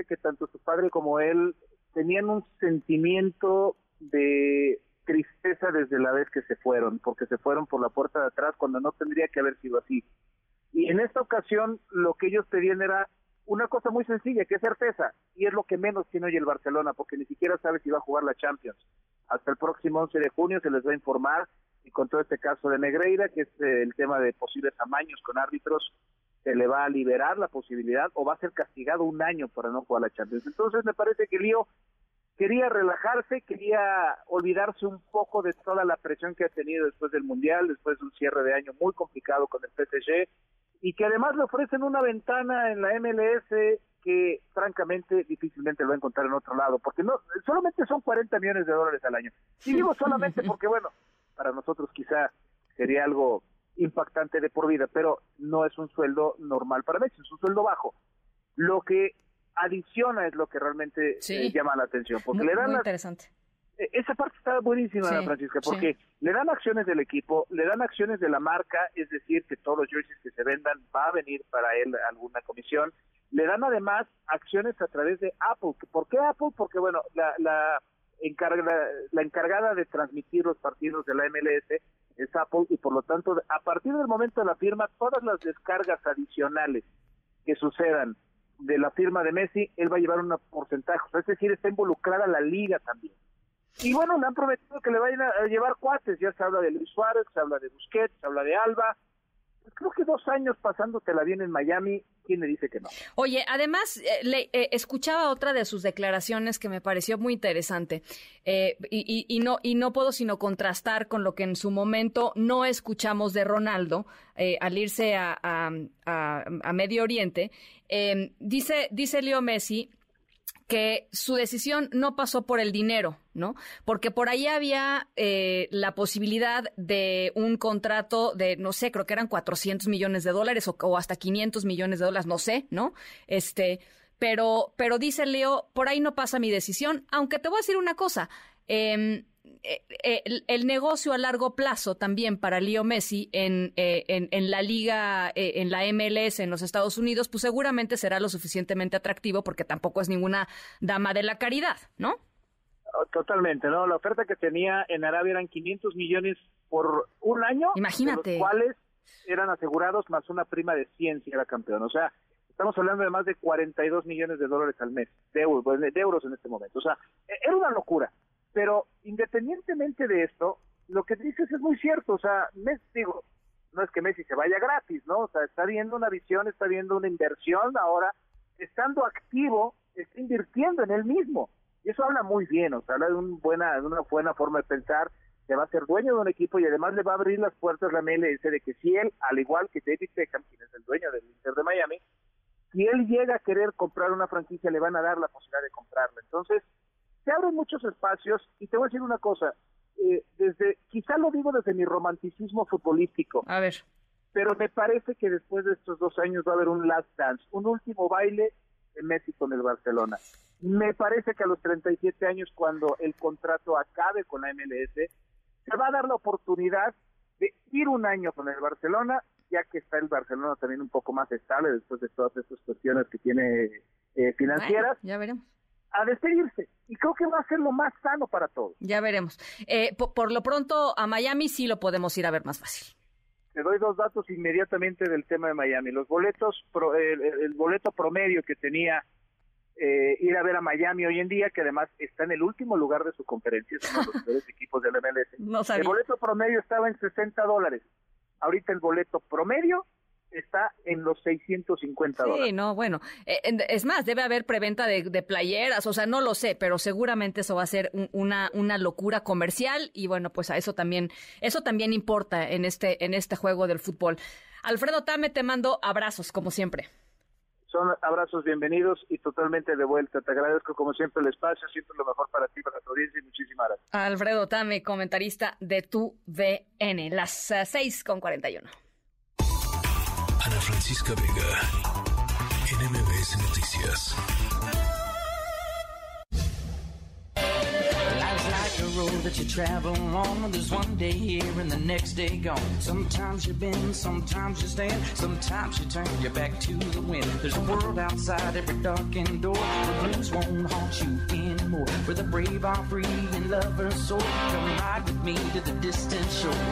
que tanto su padre como él tenían un sentimiento de tristeza desde la vez que se fueron, porque se fueron por la puerta de atrás cuando no tendría que haber sido así. Y en esta ocasión lo que ellos pedían era una cosa muy sencilla, que es certeza, y es lo que menos tiene hoy el Barcelona, porque ni siquiera sabe si va a jugar la Champions. Hasta el próximo 11 de junio se les va a informar, y con todo este caso de Negreira, que es eh, el tema de posibles amaños con árbitros, se le va a liberar la posibilidad o va a ser castigado un año para no jugar la Champions. Entonces me parece que Lío quería relajarse, quería olvidarse un poco de toda la presión que ha tenido después del Mundial, después de un cierre de año muy complicado con el PSG, y que además le ofrecen una ventana en la MLS que francamente difícilmente lo va a encontrar en otro lado, porque no solamente son 40 millones de dólares al año. Y digo solamente porque, bueno, para nosotros quizá sería algo impactante de por vida, pero no es un sueldo normal para Messi, es un sueldo bajo. Lo que adiciona es lo que realmente eh, llama la atención, porque le dan interesante. E, esa parte está buenísima, Francisca, porque le dan acciones del equipo, le dan acciones de la marca, es decir, que todos los jerseys que se vendan va a venir para él alguna comisión. Le dan además acciones a través de Apple. ¿Por qué Apple? Porque, bueno, la, la, la encargada de transmitir los partidos de la MLS es Apple y, por lo tanto, a partir del momento de la firma, todas las descargas adicionales que sucedan de la firma de Messi, él va a llevar un porcentaje, es decir, está involucrada la liga también. Y bueno, me han prometido que le vayan a llevar cuates, ya se habla de Luis Suárez, se habla de Busquets, se habla de Alba, creo que dos años pasándotela bien en Miami, ¿quién me dice que no? Oye, además, eh, le, eh, escuchaba otra de sus declaraciones que me pareció muy interesante eh, y, no, y no puedo sino contrastar con lo que en su momento no escuchamos de Ronaldo al irse a, a Medio Oriente. dice, dice Leo Messi que su decisión no pasó por el dinero, ¿no? Porque por ahí había eh, la posibilidad de un contrato de, no sé, creo que eran 400 millones de dólares o, hasta 500 millones de dólares, no sé, ¿no? Este, pero, pero dice Leo, por ahí no pasa mi decisión, aunque te voy a decir una cosa, eh, eh, el, negocio a largo plazo también para Leo Messi en, eh, en, la liga, eh, en la MLS en los Estados Unidos, pues seguramente será lo suficientemente atractivo porque tampoco es ninguna dama de la caridad, ¿no? Oh, totalmente, ¿no? La oferta que tenía en Arabia eran 500 millones por un año. Imagínate. los cuales eran asegurados más una prima de 100 si era campeón. O sea, estamos hablando de más de 42 millones de dólares al mes, de euros, de euros en este momento. O sea, e, era una locura. Pero independientemente de esto, lo que dices es muy cierto, o sea, Messi, digo, no es que Messi se vaya gratis, ¿no? O sea, está viendo una visión, está viendo una inversión ahora, estando activo, está invirtiendo en él mismo. Y eso habla muy bien, o sea, habla de, buena, de una buena forma de pensar, que va a ser dueño de un equipo y además le va a abrir las puertas la MLS de que si él, al igual que David Beckham, quien es el dueño del Inter de Miami, si él llega a querer comprar una franquicia, le van a dar la posibilidad de comprarla. Entonces, se abren muchos espacios y te voy a decir una cosa, eh, desde, quizá lo digo desde mi romanticismo futbolístico. A ver. Pero me parece que después de estos dos años va a haber un last dance, un último baile de Messi con el Barcelona. Me parece que a los 37 años, cuando el contrato acabe con la MLS, se va a dar la oportunidad de ir un año con el Barcelona, ya que está el Barcelona también un poco más estable después de todas estas cuestiones que tiene eh, financieras. ya veremos a despedirse. Y creo que va a ser lo más sano para todos. Ya veremos. Eh, por, lo pronto, a Miami sí lo podemos ir a ver más fácil. Te doy dos datos inmediatamente del tema de Miami. Los boletos, el, boleto promedio que tenía eh, ir a ver a Miami hoy en día, que además está en el último lugar de su conferencia, de los *laughs* peores equipos del MLS. el boleto promedio estaba en 60 dólares. Ahorita el boleto promedio está en los 650 dólares. Sí, no, bueno, eh, es más, debe haber preventa de, playeras, o sea, no lo sé, pero seguramente eso va a ser una, una locura comercial y bueno, pues a eso también, eso también importa en este, en este juego del fútbol. Alfredo Tame, te mando abrazos, como siempre. Son abrazos bienvenidos y totalmente de vuelta. Te agradezco como siempre el espacio, siempre lo mejor para ti, para tu audiencia y muchísimas gracias. Alfredo Tame, comentarista de tu VN, las 6 con 41. Ana Francisca Vega, NMBS Noticias. road that you travel on. There's one day here and the next day gone. Sometimes you bend, sometimes you stand, sometimes you turn your back to the wind. There's a world outside every darkened door. The blues won't haunt you anymore. Where the brave are free and lovers soar. Come ride with me to the distant shore.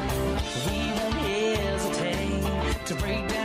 We won't hesitate to break down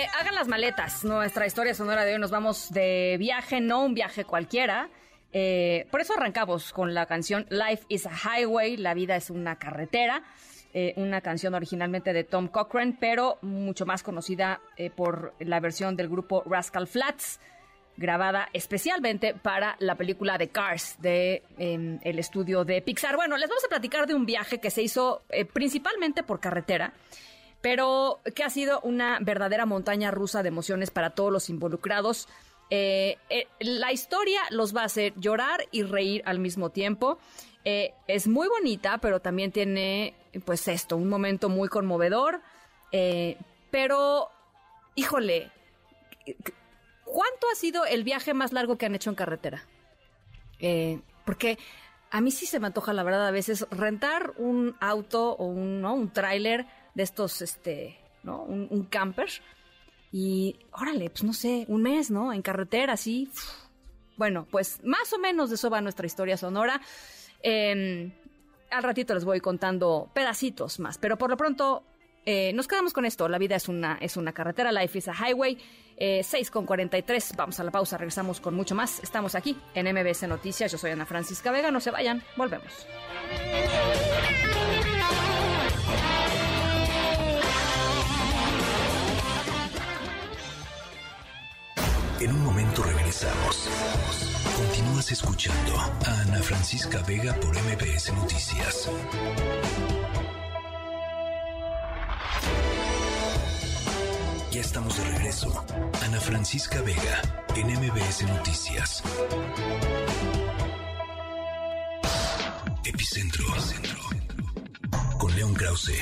las maletas. Nuestra historia sonora de hoy nos vamos de viaje, no un viaje cualquiera. Eh, por eso arrancamos con la canción Life is a Highway, la vida es una carretera. Eh, una canción originalmente de Tom Cochrane, pero mucho más conocida por la versión del grupo Rascal Flats, grabada especialmente para la película de Cars de em, el estudio de Pixar. Bueno, les vamos a platicar de un viaje que se hizo principalmente por carretera pero que ha sido una verdadera montaña rusa de emociones para todos los involucrados. Eh, eh, la historia los va a hacer llorar y reír al mismo tiempo. Eh, es muy bonita, pero también tiene, pues esto, un momento muy conmovedor. pero, híjole, ¿cuánto ha sido el viaje más largo que han hecho en carretera? Porque a mí sí se me antoja, la verdad, a veces rentar un auto o un, ¿no? un tráiler de estos, este, ¿no? Un, camper. Y, órale, pues no sé, un mes, ¿no? En carretera, así. Bueno, pues más o menos de eso va nuestra historia sonora. Em, al ratito les voy contando pedacitos más, pero por lo pronto eh, nos quedamos con esto. La vida es una, es una carretera, life is a highway. Eh, 6 con 43, vamos a la pausa, regresamos con mucho más. Estamos aquí en MBS Noticias. Yo soy Ana Francisca Vega, no se vayan, volvemos. Continúas escuchando a Ana Francisca Vega por MBS Noticias. Ya estamos de regreso. Ana Francisca Vega en MBS Noticias. Epicentro. Con León Krause.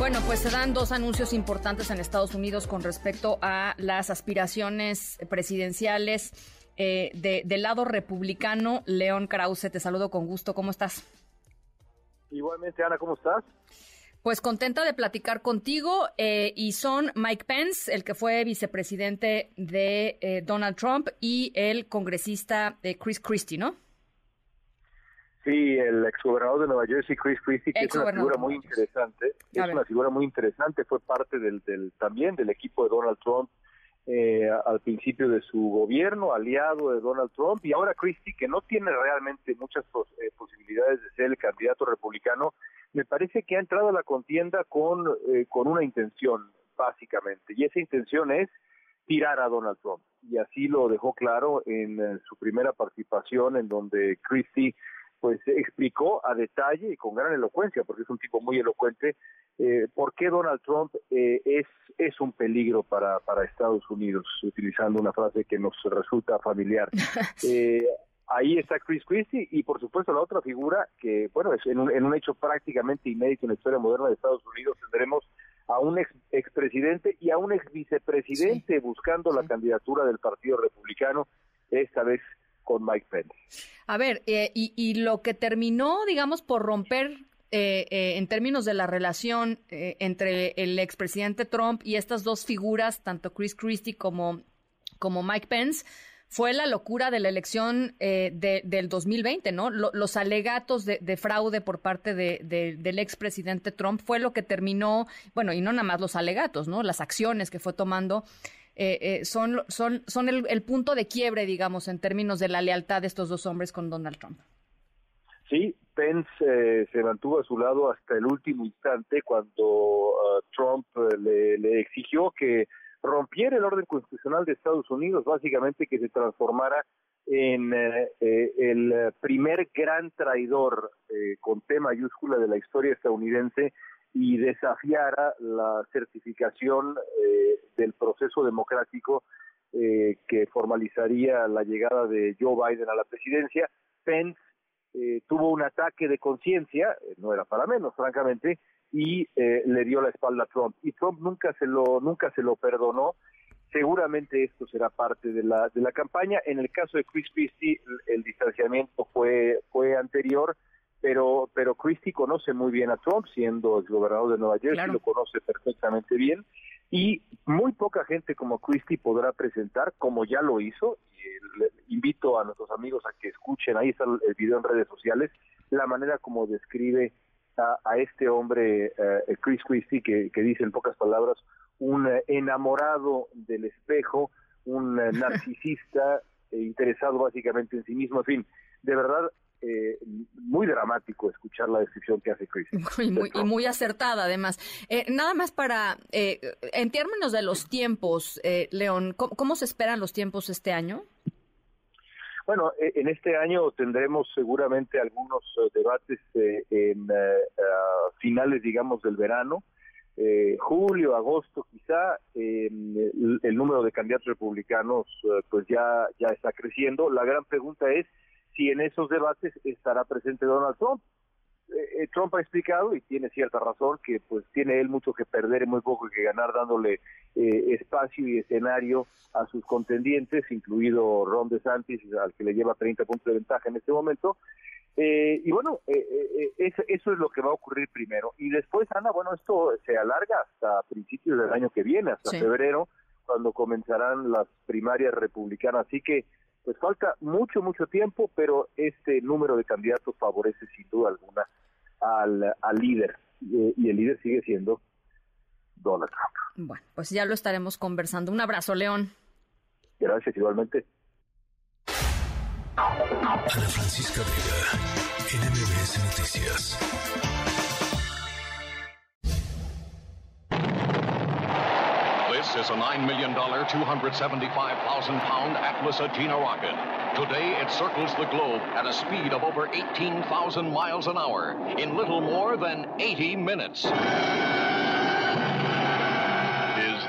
Bueno, pues se dan dos anuncios importantes en Estados Unidos con respecto a las aspiraciones presidenciales eh, del lado republicano. León Krause, te saludo con gusto. ¿Cómo estás? Igualmente, Ana, ¿cómo estás? Pues contenta de platicar contigo eh, y son Mike Pence, el que fue vicepresidente de eh, Donald Trump, y el congresista Chris Christie, ¿no? Sí, el exgobernador de Nueva Jersey, Chris Christie, que es una figura muy interesante, es una figura muy interesante, fue parte del, del también del equipo de Donald Trump eh, al principio de su gobierno, aliado de Donald Trump, y ahora Christie, que no tiene realmente muchas eh, posibilidades de ser el candidato republicano, me parece que ha entrado a la contienda con, eh, con una intención, básicamente, y esa intención es tirar a Donald Trump. Y así lo dejó claro en su primera participación, en donde Christie pues explicó a detalle y con gran elocuencia, porque es un tipo muy elocuente, eh, por qué Donald Trump eh, es, es un peligro para, para Estados Unidos, utilizando una frase que nos resulta familiar. *laughs* Eh, ahí está Chris Christie y por supuesto la otra figura que, bueno, es en un, en un hecho prácticamente inédito en la historia moderna de Estados Unidos, tendremos a un ex expresidente y a un ex vicepresidente buscando la candidatura del Partido Republicano, esta vez con Mike Pence. A ver, eh, y, lo que terminó, digamos, por romper eh, eh, en términos de la relación entre el expresidente Trump y estas dos figuras, tanto Chris Christie como, como Mike Pence, fue la locura de la elección del 2020, ¿no? los alegatos de, fraude por parte de, del expresidente Trump fue lo que terminó, bueno, y no nada más los alegatos, ¿no? Las acciones que fue tomando eh, eh, son, son, son el, punto de quiebre, digamos, en términos de la lealtad de estos dos hombres con Donald Trump. Sí, Pence eh, se mantuvo a su lado hasta el último instante cuando uh, Trump le, le, exigió que rompiera el orden constitucional de Estados Unidos, básicamente que se transformara en el primer gran traidor con T mayúscula de la historia estadounidense y desafiara la certificación eh, del proceso democrático eh, que formalizaría la llegada de Joe Biden a la presidencia. Pence eh, tuvo un ataque de conciencia, no era para menos, francamente, y le dio la espalda a Trump. Y Trump nunca se lo nunca se lo perdonó. Seguramente esto será parte de la de la campaña. En el caso de Chris Christie, el, el distanciamiento fue fue anterior pero pero Christie conoce muy bien a Trump, siendo el gobernador de Nueva Jersey, lo conoce perfectamente bien, y muy poca gente como Christie podrá presentar, como ya lo hizo, y invito a nuestros amigos a que escuchen, ahí está el video en redes sociales, la manera como describe a, este hombre, eh, Chris Christie, que, que, dice en pocas palabras, un enamorado del espejo, un *laughs* narcisista, interesado básicamente en sí mismo, en fin, de verdad eh, muy dramático escuchar la descripción que hace Chris. *laughs* y muy acertada, además. Eh, nada más para, eh, en términos de los tiempos, León, ¿cómo, se esperan los tiempos este año? Bueno, en este año tendremos seguramente algunos debates en finales, digamos, del verano. julio, agosto, quizá el, el, número de candidatos republicanos pues ya ya está creciendo. La gran pregunta es si en esos debates estará presente Donald Trump. eh, Trump ha explicado y tiene cierta razón que pues tiene él mucho que perder y muy poco que ganar dándole eh, espacio y escenario a sus contendientes, incluido Ron DeSantis, al que le lleva 30 puntos de ventaja en este momento. Eh, y bueno, eso, eso, es lo que va a ocurrir primero. Y después, Ana, bueno, esto se alarga hasta principios del año que viene, hasta febrero, cuando comenzarán las primarias republicanas. Así que pues falta mucho, mucho tiempo, pero este número de candidatos favorece sin duda alguna al, al líder. y el líder sigue siendo Donald Trump. Bueno, pues ya lo estaremos conversando. Un abrazo, León. Gracias, igualmente. Ana Francisca Vega, NMBS Noticias. Is a $9 million, 275,000 pound Atlas Agena rocket. Today, it circles the globe at a speed of over 18,000 miles an hour in little more than 80 minutes. Is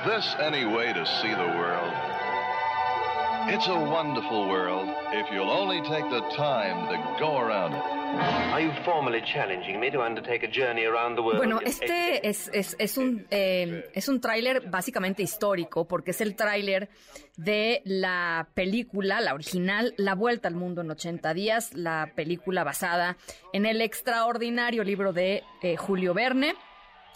this any way to see the world? It's a wonderful world if you'll only take the time to go around it. Bueno, este es, es, es un, eh, es un tráiler básicamente histórico porque es el tráiler de la película, la original, La Vuelta al Mundo en 80 días, la película basada en el extraordinario libro de eh, Julio Verne,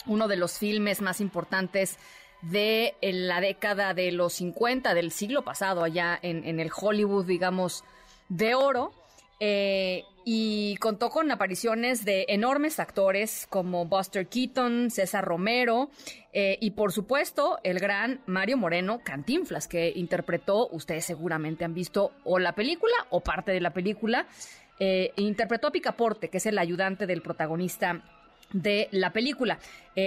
uno de los filmes más importantes de la década de los 50 del siglo pasado, allá en, el Hollywood, digamos, de oro. Eh, y contó con apariciones de enormes actores como Buster Keaton, César Romero eh, y por supuesto el gran Mario Moreno Cantinflas que interpretó, ustedes seguramente han visto o la película o parte de la película, eh, interpretó a Picaporte que es el ayudante del protagonista de la película.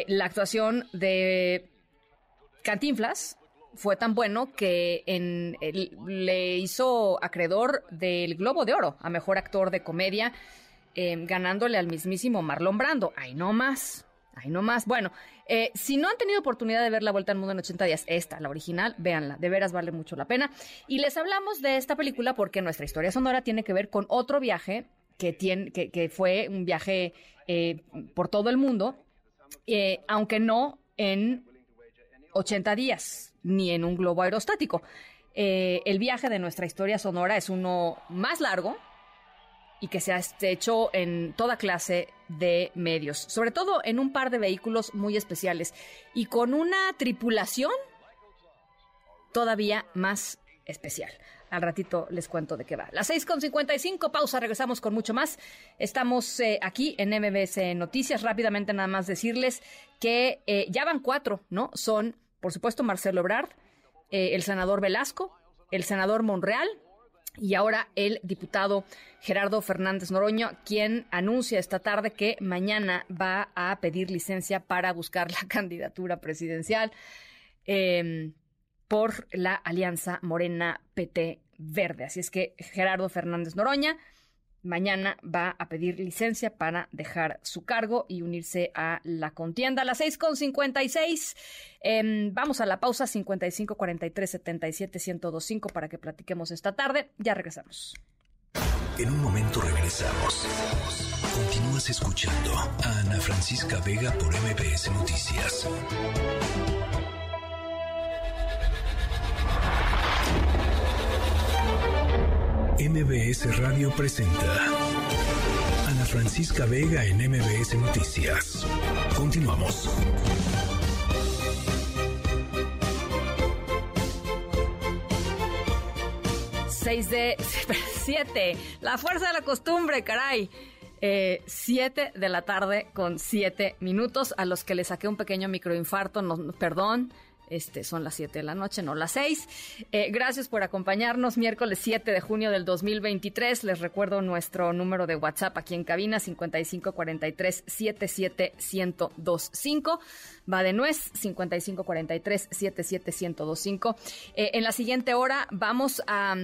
la actuación de Cantinflas fue tan bueno que le hizo acreedor del Globo de Oro a Mejor Actor de Comedia, eh, ganándole al mismísimo Marlon Brando. Ahí no más, ahí no más. Bueno, eh, si no han tenido oportunidad de ver La Vuelta al Mundo en 80 días, esta, la original, véanla, de veras vale mucho la pena. Y les hablamos de esta película porque nuestra historia sonora tiene que ver con otro viaje que, tiene, que, fue un viaje eh, por todo el mundo, aunque no en 80 días, ni en un globo aerostático. Eh, el viaje de nuestra historia sonora es uno más largo y que se ha hecho en toda clase de medios, sobre todo en un par de vehículos muy especiales y con una tripulación todavía más especial. Al ratito les cuento de qué va. Las 6.55, pausa, regresamos con mucho más. Estamos eh, aquí en MBS Noticias. Rápidamente nada más decirles que eh, ya van cuatro, ¿no? Son, por supuesto, Marcelo Ebrard, eh, el senador Velasco, el senador Monreal y ahora el diputado Gerardo Fernández Noroño, quien anuncia esta tarde que mañana va a pedir licencia para buscar la *laughs* candidatura presidencial. Em, por la alianza Morena PT Verde. Así es que Gerardo Fernández Noroña mañana va a pedir licencia para dejar su cargo y unirse a la contienda. A las 6.56 eh, vamos a la pausa 55 43 77 1025 para que platiquemos esta tarde. Ya regresamos. En un momento regresamos. Continúas escuchando a Ana Francisca Vega por MBS Noticias. MBS Radio presenta Ana Francisca Vega en MBS Noticias. Continuamos. Seis de *laughs* siete. La fuerza de la costumbre, caray. Eh, siete de la tarde con siete minutos a los que le saqué un pequeño microinfarto, perdón, este, son las 7 de la noche, no las 6. Eh, gracias por acompañarnos. Miércoles 7 de junio del 2023. Les recuerdo nuestro número de WhatsApp aquí en cabina 5543 77125. Va de nuez 5543 77125. Eh, en la siguiente hora vamos a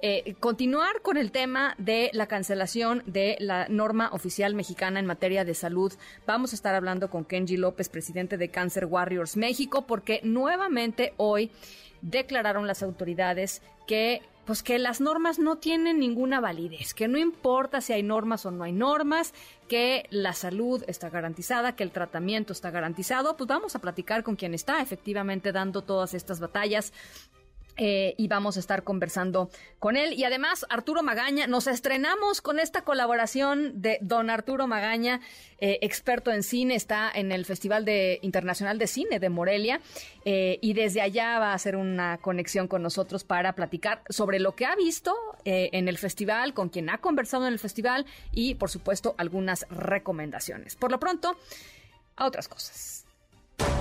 eh, continuar con el tema de la cancelación de la norma oficial mexicana en materia de salud. Vamos a estar hablando con Kenji López, presidente de Cancer Warriors México, porque nuevamente hoy declararon las autoridades que pues que las normas no tienen ninguna validez, que no importa si hay normas o no hay normas, que la salud está garantizada, que el tratamiento está garantizado, pues vamos a platicar con quien está efectivamente dando todas estas batallas eh, y vamos a estar conversando con él. Y además, Arturo Magaña, nos estrenamos con esta colaboración de don Arturo Magaña, eh, experto en cine, está en el Festival de, Internacional de Cine de Morelia eh, y desde allá va a hacer una conexión con nosotros para platicar sobre lo que ha visto en el festival, con quien ha conversado en el festival y, por supuesto, algunas recomendaciones. Por lo pronto, a otras cosas.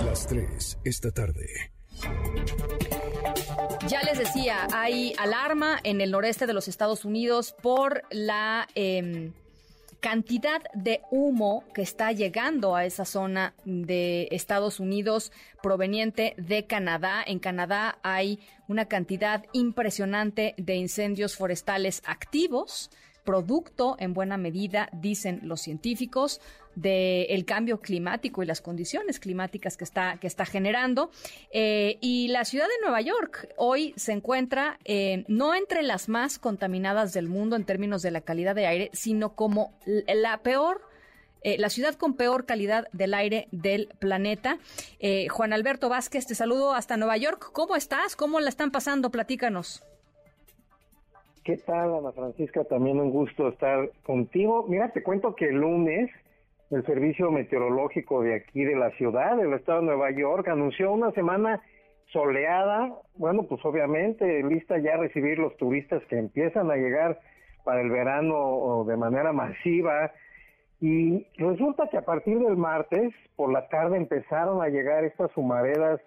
Las tres esta tarde. Ya les decía, hay alarma en el noreste de los Estados Unidos por la em, cantidad de humo que está llegando a esa zona de Estados Unidos proveniente de Canadá. En Canadá hay una cantidad impresionante de incendios forestales activos producto en buena medida, dicen los científicos, del cambio climático y las condiciones climáticas que está, que está generando. Eh, y la ciudad de Nueva York hoy se encuentra eh, no entre las más contaminadas del mundo en términos de la calidad de aire, sino como la peor eh, la ciudad con peor calidad del aire del planeta. Juan Alberto Vázquez, te saludo hasta Nueva York. ¿Cómo estás? ¿Cómo la están pasando? Platícanos. ¿Qué tal, Ana Francisca? También un gusto estar contigo. Mira, te cuento que el lunes el Servicio Meteorológico de aquí de la ciudad, del estado de Nueva York, anunció una semana soleada, bueno, pues obviamente lista ya a recibir los turistas que empiezan a llegar para el verano de manera masiva. Y resulta que a partir del martes por la tarde empezaron a llegar estas humaredas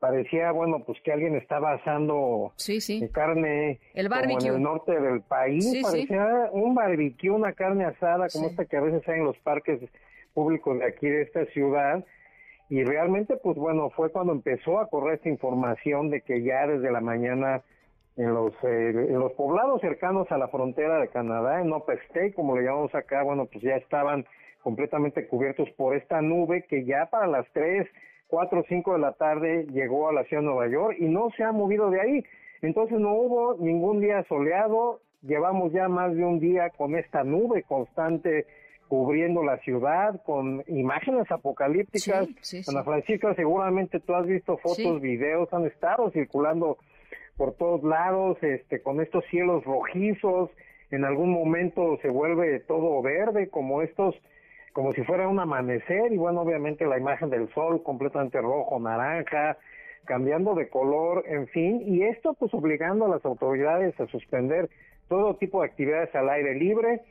parecía, bueno, pues que alguien estaba asando carne el barbecue. en el norte del país. parecía un barbecue, una carne asada como esta que a veces hay en los parques públicos de aquí de esta ciudad. Y realmente, pues bueno, fue cuando empezó a correr esta información de que ya desde la mañana en los, eh, en los poblados cercanos a la frontera de Canadá, en Upper State, como le llamamos acá, bueno, pues ya estaban completamente cubiertos por esta nube que ya para las tres 4 o 5 de la tarde llegó a la ciudad de Nueva York y no se ha movido de ahí. Entonces no hubo ningún día soleado, llevamos ya más de un día con esta nube constante cubriendo la ciudad con imágenes apocalípticas. Ana Francisca, seguramente tú has visto fotos, videos, han estado circulando por todos lados, este, con estos cielos rojizos, en algún momento se vuelve todo verde, como estos como si fuera un amanecer y bueno, obviamente la imagen del sol completamente rojo, naranja, cambiando de color, en fin, y esto pues obligando a las autoridades a suspender todo tipo de actividades al aire libre,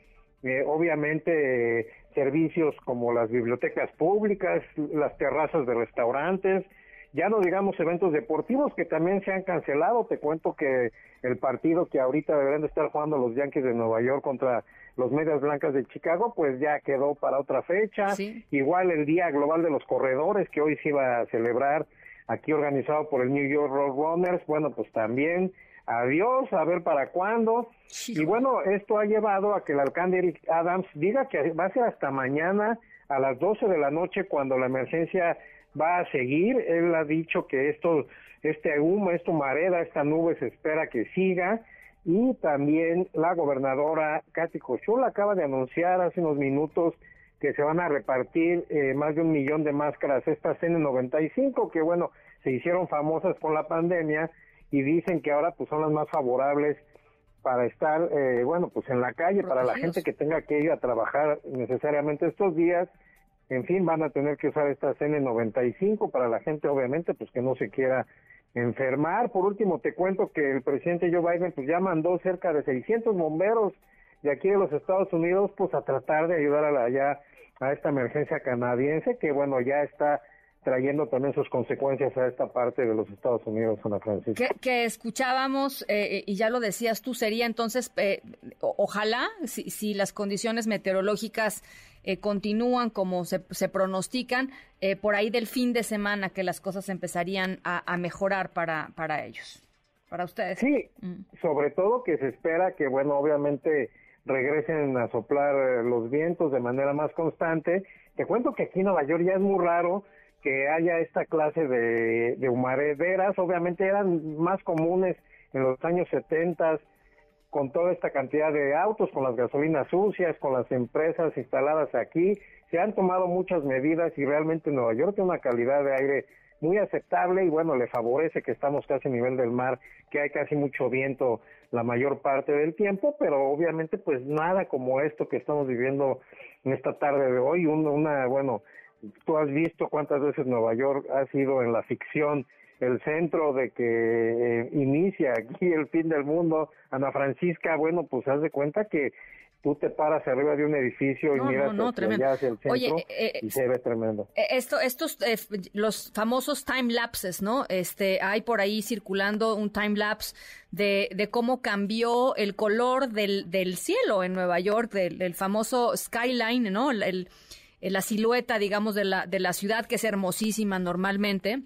eh, obviamente servicios como las bibliotecas públicas, las terrazas de restaurantes, ya no digamos eventos deportivos que también se han cancelado, te cuento que el partido que ahorita deberían de estar jugando los Yankees de Nueva York contra los Medias Blancas de Chicago, pues ya quedó para otra fecha. Igual el Día Global de los Corredores, que hoy se iba a celebrar aquí organizado por el New York Road Runners, bueno, pues también adiós, a ver para cuándo. Y bueno, esto ha llevado a que el alcalde Eric Adams diga que va a ser hasta mañana a las 12 de la noche cuando la emergencia va a seguir. Él ha dicho que esto, este humo, esto mareda, esta nube se espera que siga y también la gobernadora Katy Kochul acaba de anunciar hace unos minutos que se van a repartir eh, más de un millón de máscaras, estas N95, que bueno, se hicieron famosas con la pandemia y dicen que ahora pues son las más favorables para estar, eh, bueno, pues en la calle, para la gente que tenga que ir a trabajar necesariamente estos días. En fin, van a tener que usar estas N95 para la gente, obviamente, pues que no se quiera enfermar. Por último, te cuento que el presidente Joe Biden pues ya mandó cerca de 600 bomberos de aquí de los Estados Unidos pues a tratar de ayudar a la ya a esta emergencia canadiense que bueno ya está trayendo también sus consecuencias a esta parte de los Estados Unidos, Ana Francisca. Que, escuchábamos, eh, y ya lo decías tú, sería entonces, eh, ojalá, si, si, las condiciones meteorológicas eh, continúan como se, se pronostican, por ahí del fin de semana que las cosas empezarían a, mejorar para, para ellos, para ustedes. Sí, mm. sobre todo que se espera que, bueno, obviamente regresen a soplar los vientos de manera más constante. Te cuento que aquí en Nueva York ya es muy raro que haya esta clase de, de humarederas, obviamente eran más comunes en los años 70 con toda esta cantidad de autos, con las gasolinas sucias, con las empresas instaladas aquí. Se han tomado muchas medidas y realmente Nueva York tiene una calidad de aire muy aceptable y bueno, le favorece que estamos casi a nivel del mar, que hay casi mucho viento la mayor parte del tiempo, pero obviamente pues nada como esto que estamos viviendo en esta tarde de hoy, una, bueno, tú has visto cuántas veces Nueva York ha sido en la ficción el centro de que eh, inicia aquí el fin del mundo, Ana Francisca, bueno, pues haz de cuenta que tú te paras arriba de un edificio y miras hacia, el centro Oye, eh, y se ve tremendo. Eh, esto, estos, los famosos time lapses, ¿no? Este, hay por ahí circulando un time lapse de, de cómo cambió el color del, del cielo en Nueva York, del, famoso skyline, ¿no? El, la silueta, digamos, de la, de la ciudad, que es hermosísima normalmente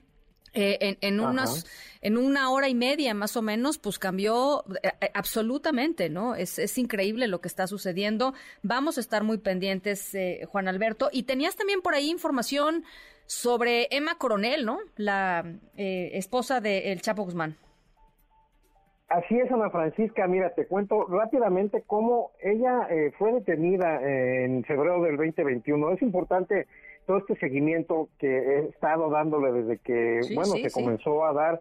eh, en, en, unas, en una hora y media más o menos, pues cambió eh, eh, absolutamente, ¿no? Es, es, increíble lo que está sucediendo. Vamos a estar muy pendientes, Juan Alberto. Y tenías también por ahí información sobre Emma Coronel, ¿no? La esposa de El Chapo Guzmán. Así es, Ana Francisca. Mira, te cuento rápidamente cómo ella fue detenida en febrero del 2021. Es importante todo este seguimiento que he estado dándole desde que, bueno, se comenzó a dar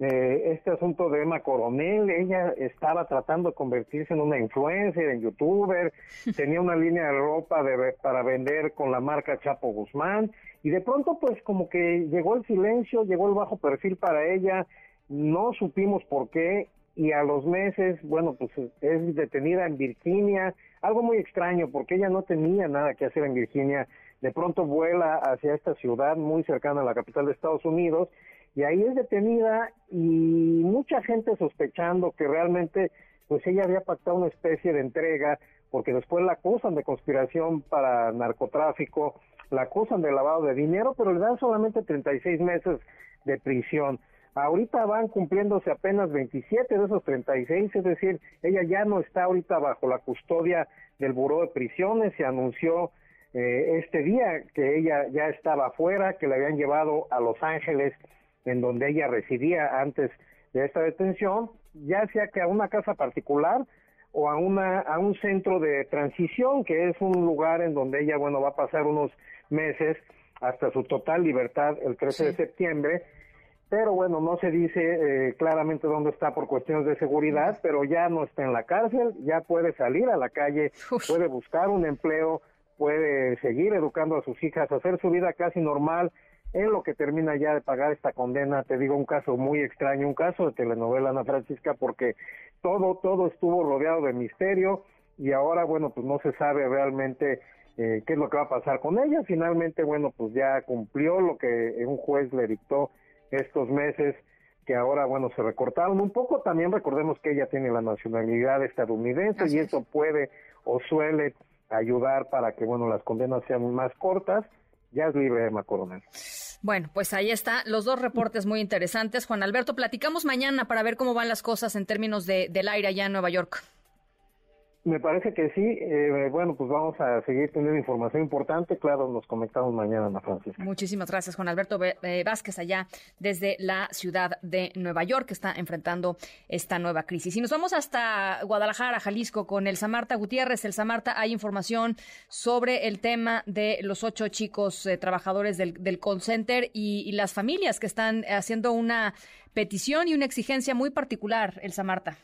eh, este asunto de Emma Coronel, ella estaba tratando de convertirse en una influencer, en youtuber, *laughs* tenía una línea de ropa de, para vender con la marca Chapo Guzmán y de pronto pues como que llegó el silencio, llegó el bajo perfil para ella, no supimos por qué y a los meses, bueno, pues es detenida en Virginia, algo muy extraño porque ella no tenía nada que hacer en Virginia de pronto vuela hacia esta ciudad muy cercana a la capital de Estados Unidos y ahí es detenida y mucha gente sospechando que realmente pues ella había pactado una especie de entrega porque después la acusan de conspiración para narcotráfico, la acusan de lavado de dinero, pero le dan solamente 36 meses de prisión. Ahorita van cumpliéndose apenas 27 de esos 36, es decir, ella ya no está ahorita bajo la custodia del Buró de Prisiones, se anunció eh, este día que ella ya estaba afuera, que la habían llevado a Los Ángeles, en donde ella residía antes de esta detención, ya sea que a una casa particular o a una a un centro de transición, que es un lugar en donde ella bueno va a pasar unos meses hasta su total libertad el 13 de septiembre. Pero bueno, no se dice eh, claramente dónde está por cuestiones de seguridad, pero ya no está en la cárcel, ya puede salir a la calle, puede buscar un empleo, puede seguir educando a sus hijas, hacer su vida casi normal en lo que termina ya de pagar esta condena. Te digo un caso muy extraño, un caso de telenovela Ana Francisca, porque todo, todo estuvo rodeado de misterio y ahora, bueno, pues no se sabe realmente eh, qué es lo que va a pasar con ella. Finalmente, bueno, pues ya cumplió lo que un juez le dictó estos meses que ahora, bueno, se recortaron un poco. También recordemos que ella tiene la nacionalidad estadounidense y eso puede o suele ayudar para que, bueno, las condenas sean más cortas. Ya es libre Emma Coronel. Bueno, pues ahí está, los dos reportes muy interesantes. Juan Alberto, platicamos mañana para ver cómo van las cosas en términos de, del aire allá en Nueva York. Me parece que sí. Eh, bueno, pues vamos a seguir teniendo información importante. Claro, nos conectamos mañana, Ana Francisca. Muchísimas gracias, Juan Alberto eh, Vázquez, allá desde la ciudad de Nueva York, que está enfrentando esta nueva crisis. Y nos vamos hasta Guadalajara, Jalisco, con Elsa Marta Gutiérrez. Elsa Marta, hay información sobre el tema de los ocho chicos eh, trabajadores del, del call center y, y las familias que están haciendo una petición y una exigencia muy particular, Elsa Marta.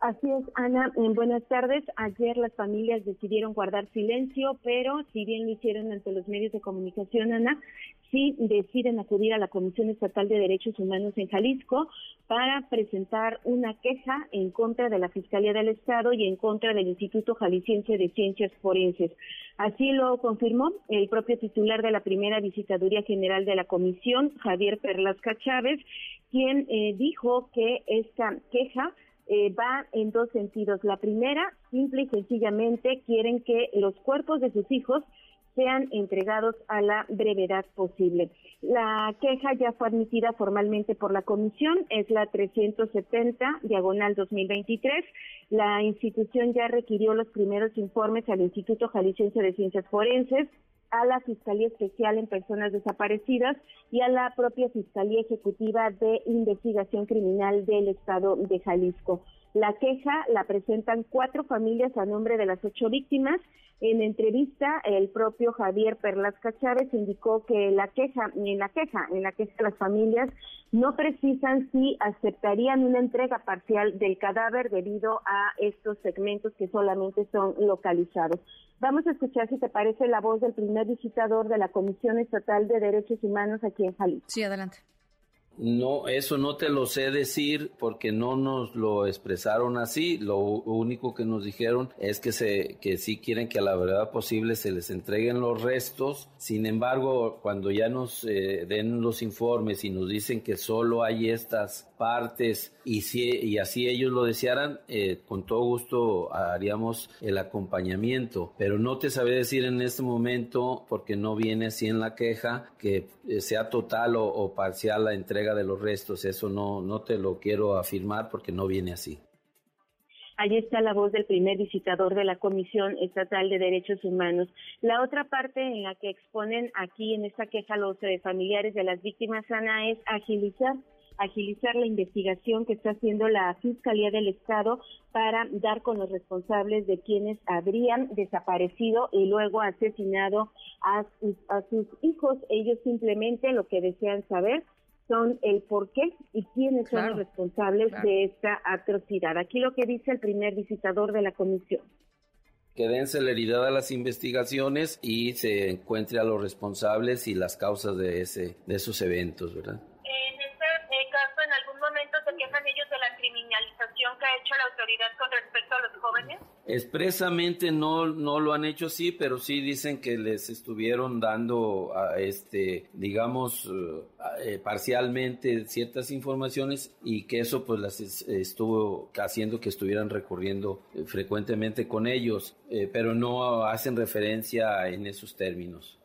Así es, Ana. Buenas tardes. Ayer las familias decidieron guardar silencio, pero si bien lo hicieron ante los medios de comunicación, Ana, sí deciden acudir a la Comisión Estatal de Derechos Humanos en Jalisco para presentar una queja en contra de la Fiscalía del Estado y en contra del Instituto Jalisciense de Ciencias Forenses. Así lo confirmó el propio titular de la primera visitaduría general de la Comisión, Javier Perlasca Chávez, quien eh, dijo que esta queja eh, va en dos sentidos. La primera, simple y sencillamente, quieren que los cuerpos de sus hijos sean entregados a la brevedad posible. La queja ya fue admitida formalmente por la comisión, es la 370, diagonal 2023. La institución ya requirió los primeros informes al Instituto Jalisciense de Ciencias Forenses, a la Fiscalía Especial en Personas Desaparecidas y a la propia Fiscalía Ejecutiva de Investigación Criminal del Estado de Jalisco. La queja la presentan cuatro familias a nombre de las ocho víctimas. En entrevista, el propio Javier Perlasca Chávez indicó que la queja, en la queja, en la queja las familias no precisan si aceptarían una entrega parcial del cadáver debido a estos segmentos que solamente son localizados. Vamos a escuchar, si te parece, la voz del primer visitador de la Comisión Estatal de Derechos Humanos aquí en Jalisco. Sí, adelante. No, eso no te lo sé decir porque no nos lo expresaron así. Lo único que nos dijeron es que se, que sí quieren que a la verdad posible se les entreguen los restos. Sin embargo, cuando ya nos eh, den los informes y nos dicen que solo hay estas partes y si y así ellos lo desearan, eh, con todo gusto haríamos el acompañamiento. Pero no te sabré decir en este momento porque no viene así en la queja que eh, sea total o parcial la entrega de los restos. Eso no, no te lo quiero afirmar porque no viene así. Ahí está la voz del primer visitador de la Comisión Estatal de Derechos Humanos. La otra parte en la que exponen aquí en esta queja los eh, familiares de las víctimas, Ana, es agilizar agilizar la investigación que está haciendo la Fiscalía del Estado para dar con los responsables de quienes habrían desaparecido y luego asesinado a a sus hijos. Ellos simplemente lo que desean saber son el por qué y quiénes son los responsables de esta atrocidad. Aquí lo que dice el primer visitador de la comisión. Que den celeridad a las investigaciones y se encuentre a los responsables y las causas de, ese, de esos eventos, ¿verdad? En este eh, caso, en algún momento se quejan ellos de la criminalización que ha hecho la autoridad con respecto a los jóvenes. Expresamente no, no lo han hecho así, pero sí dicen que les estuvieron dando, a este, digamos, eh, eh, parcialmente ciertas informaciones y que eso pues las estuvo haciendo que estuvieran recurriendo eh, frecuentemente con ellos, pero no hacen referencia en esos términos.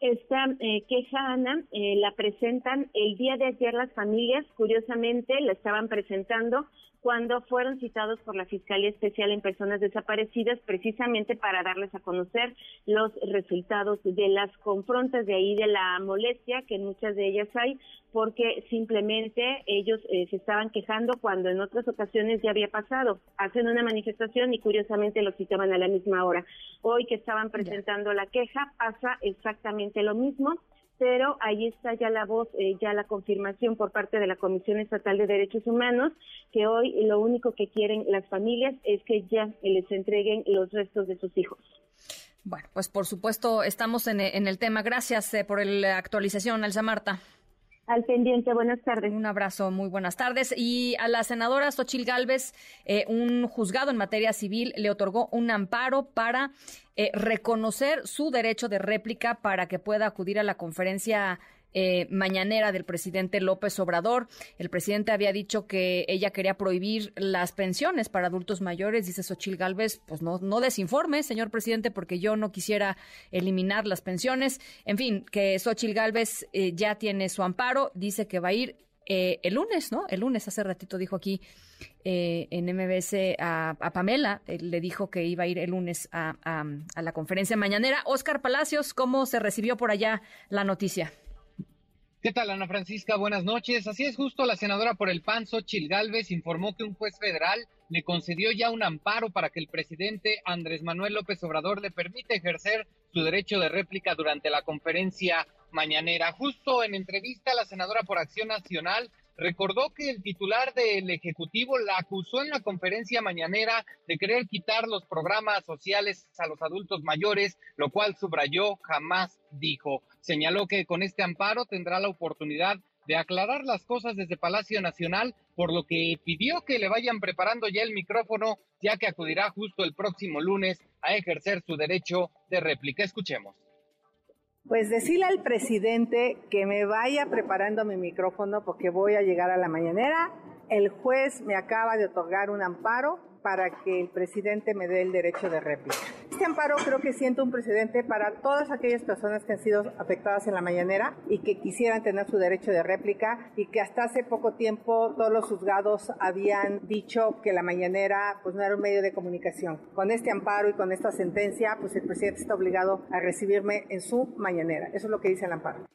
Esta queja, Ana, la presentan el día de ayer las familias, curiosamente la estaban presentando cuando fueron citados por la Fiscalía Especial en Personas Desaparecidas precisamente para darles a conocer los resultados de las confrontas, de ahí de la molestia que muchas de ellas hay, porque simplemente ellos eh, se estaban quejando cuando en otras ocasiones ya había pasado. Hacen una manifestación y curiosamente lo citaban a la misma hora. Hoy que estaban presentando la queja pasa exactamente lo mismo pero ahí está ya la voz, eh, ya la confirmación por parte de la Comisión Estatal de Derechos Humanos, que hoy lo único que quieren las familias es que ya les entreguen los restos de sus hijos. Bueno, pues por supuesto estamos en, el tema. Gracias eh, por la actualización, Elsa Marta. Al pendiente, buenas tardes. Un abrazo, muy buenas tardes. Y a la senadora Xochil Gálvez, eh, un juzgado en materia civil le otorgó un amparo para eh, reconocer su derecho de réplica para que pueda acudir a la conferencia eh, mañanera del presidente López Obrador. El presidente había dicho que ella quería prohibir las pensiones para adultos mayores. Dice Xochil Gálvez, pues no, desinforme, señor presidente, porque yo no quisiera eliminar las pensiones. En fin, que Xochil Gálvez eh, ya tiene su amparo. Dice que va a ir eh, el lunes, ¿no? El lunes, hace ratito dijo aquí en MBS a, Pamela, le dijo que iba a ir el lunes a la conferencia mañanera. Oscar Palacios, ¿cómo se recibió por allá la noticia? ¿Qué tal, Ana Francisca? Buenas noches. Así es, justo la senadora por el PAN, Xochil Gálvez, informó que un juez federal le concedió ya un amparo para que el presidente Andrés Manuel López Obrador le permita ejercer su derecho de réplica durante la conferencia mañanera. Justo en entrevista, la senadora por Acción Nacional recordó que el titular del Ejecutivo la acusó en la conferencia mañanera de querer quitar los programas sociales a los adultos mayores, lo cual subrayó jamás dijo. Señaló que con este amparo tendrá la oportunidad de aclarar las cosas desde Palacio Nacional, por lo que pidió que le vayan preparando ya el micrófono, ya que acudirá justo el próximo lunes a ejercer su derecho de réplica. Escuchemos. Pues decirle al presidente que me vaya preparando mi micrófono porque voy a llegar a la mañanera. El juez me acaba de otorgar un amparo para que el presidente me dé el derecho de réplica este amparo creo que siento un precedente para todas aquellas personas que han sido afectadas en la mañanera y que quisieran tener su derecho de réplica y que hasta hace poco tiempo todos los juzgados habían dicho que la mañanera pues no era un medio de comunicación. Con este amparo y con esta sentencia, pues el presidente está obligado a recibirme en su mañanera. Eso es lo que dice el amparo.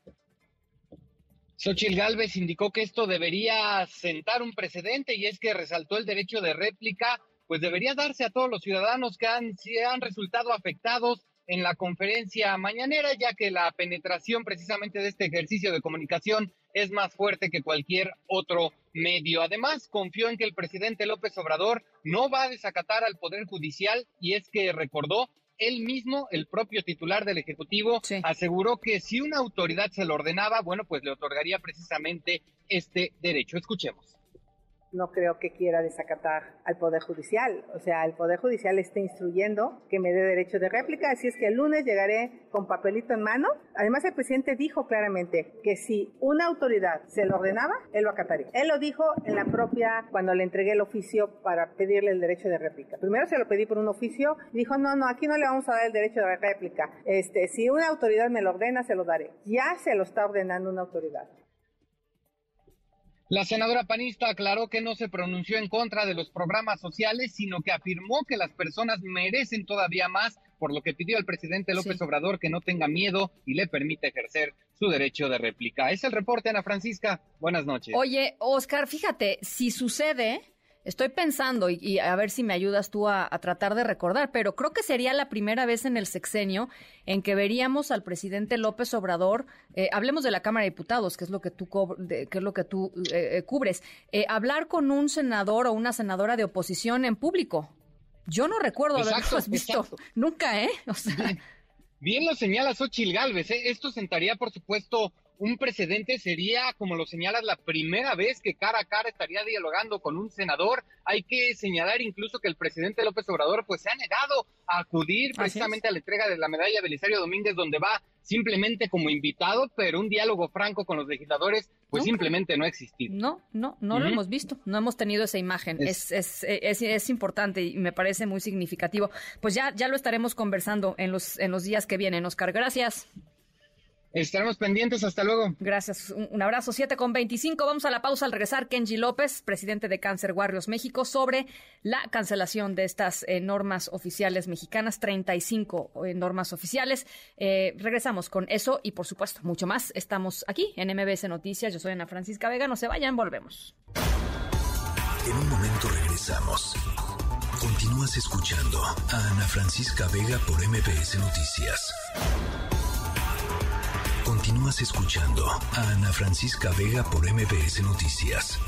Xochil Gálvez indicó que esto debería sentar un precedente y es que resaltó el derecho de réplica, pues debería darse a todos los ciudadanos que han, han resultado afectados en la conferencia mañanera, ya que la penetración precisamente de este ejercicio de comunicación es más fuerte que cualquier otro medio. Además, confió en que el presidente López Obrador no va a desacatar al Poder Judicial y es que recordó él mismo, el propio titular del Ejecutivo, aseguró que si una autoridad se lo ordenaba, bueno, pues le otorgaría precisamente este derecho. Escuchemos no creo que quiera desacatar al Poder Judicial. O sea, el Poder Judicial está instruyendo que me dé derecho de réplica, así es que el lunes llegaré con papelito en mano. Además, el presidente dijo claramente que si una autoridad se lo ordenaba, él lo acataría. Él lo dijo en la propia, cuando le entregué el oficio para pedirle el derecho de réplica. Primero se lo pedí por un oficio y dijo, no, no, aquí no le vamos a dar el derecho de réplica. Este, si una autoridad me lo ordena, se lo daré. Ya se lo está ordenando una autoridad. La senadora panista aclaró que no se pronunció en contra de los programas sociales, sino que afirmó que las personas merecen todavía más, por lo que pidió al presidente López Obrador que no tenga miedo y le permita ejercer su derecho de réplica. Es el reporte, Ana Francisca. Buenas noches. Oye, Oscar, fíjate, si sucede Estoy pensando, y, a ver si me ayudas tú a, tratar de recordar, pero creo que sería la primera vez en el sexenio en que veríamos al presidente López Obrador, eh, hablemos de la Cámara de Diputados, que es lo que tú, que es lo que tú eh, eh, cubres, hablar con un senador o una senadora de oposición en público. Yo no recuerdo haberlo *laughs* visto nunca, ¿eh? O sea... Bien, lo señala Xochil Gálvez, ¿eh? esto sentaría, por supuesto, un precedente sería, como lo señalas, la primera vez que cara a cara estaría dialogando con un senador. Hay que señalar incluso que el presidente López Obrador pues se ha negado a acudir precisamente a la entrega de la medalla Belisario Domínguez, donde va simplemente como invitado, pero un diálogo franco con los legisladores pues simplemente no ha existido. No, no, no lo hemos visto, no hemos tenido esa imagen. Es, es, es, es, importante y me parece muy significativo. Pues ya, ya lo estaremos conversando en los, en los días que vienen, Oscar. Gracias. Estaremos pendientes, hasta luego. Gracias, un, abrazo. 7 con 25. Vamos a la pausa al regresar. Kenji López, presidente de Cáncer Warriors México, sobre la cancelación de estas eh, normas oficiales mexicanas, 35 eh, normas oficiales. Eh, regresamos con eso y, por supuesto, mucho más. Estamos aquí en MBS Noticias. Yo soy Ana Francisca Vega. No se vayan, volvemos. En un momento regresamos. Continúas escuchando a Ana Francisca Vega por MBS Noticias. Continúas escuchando a Ana Francisca Vega por MBS Noticias.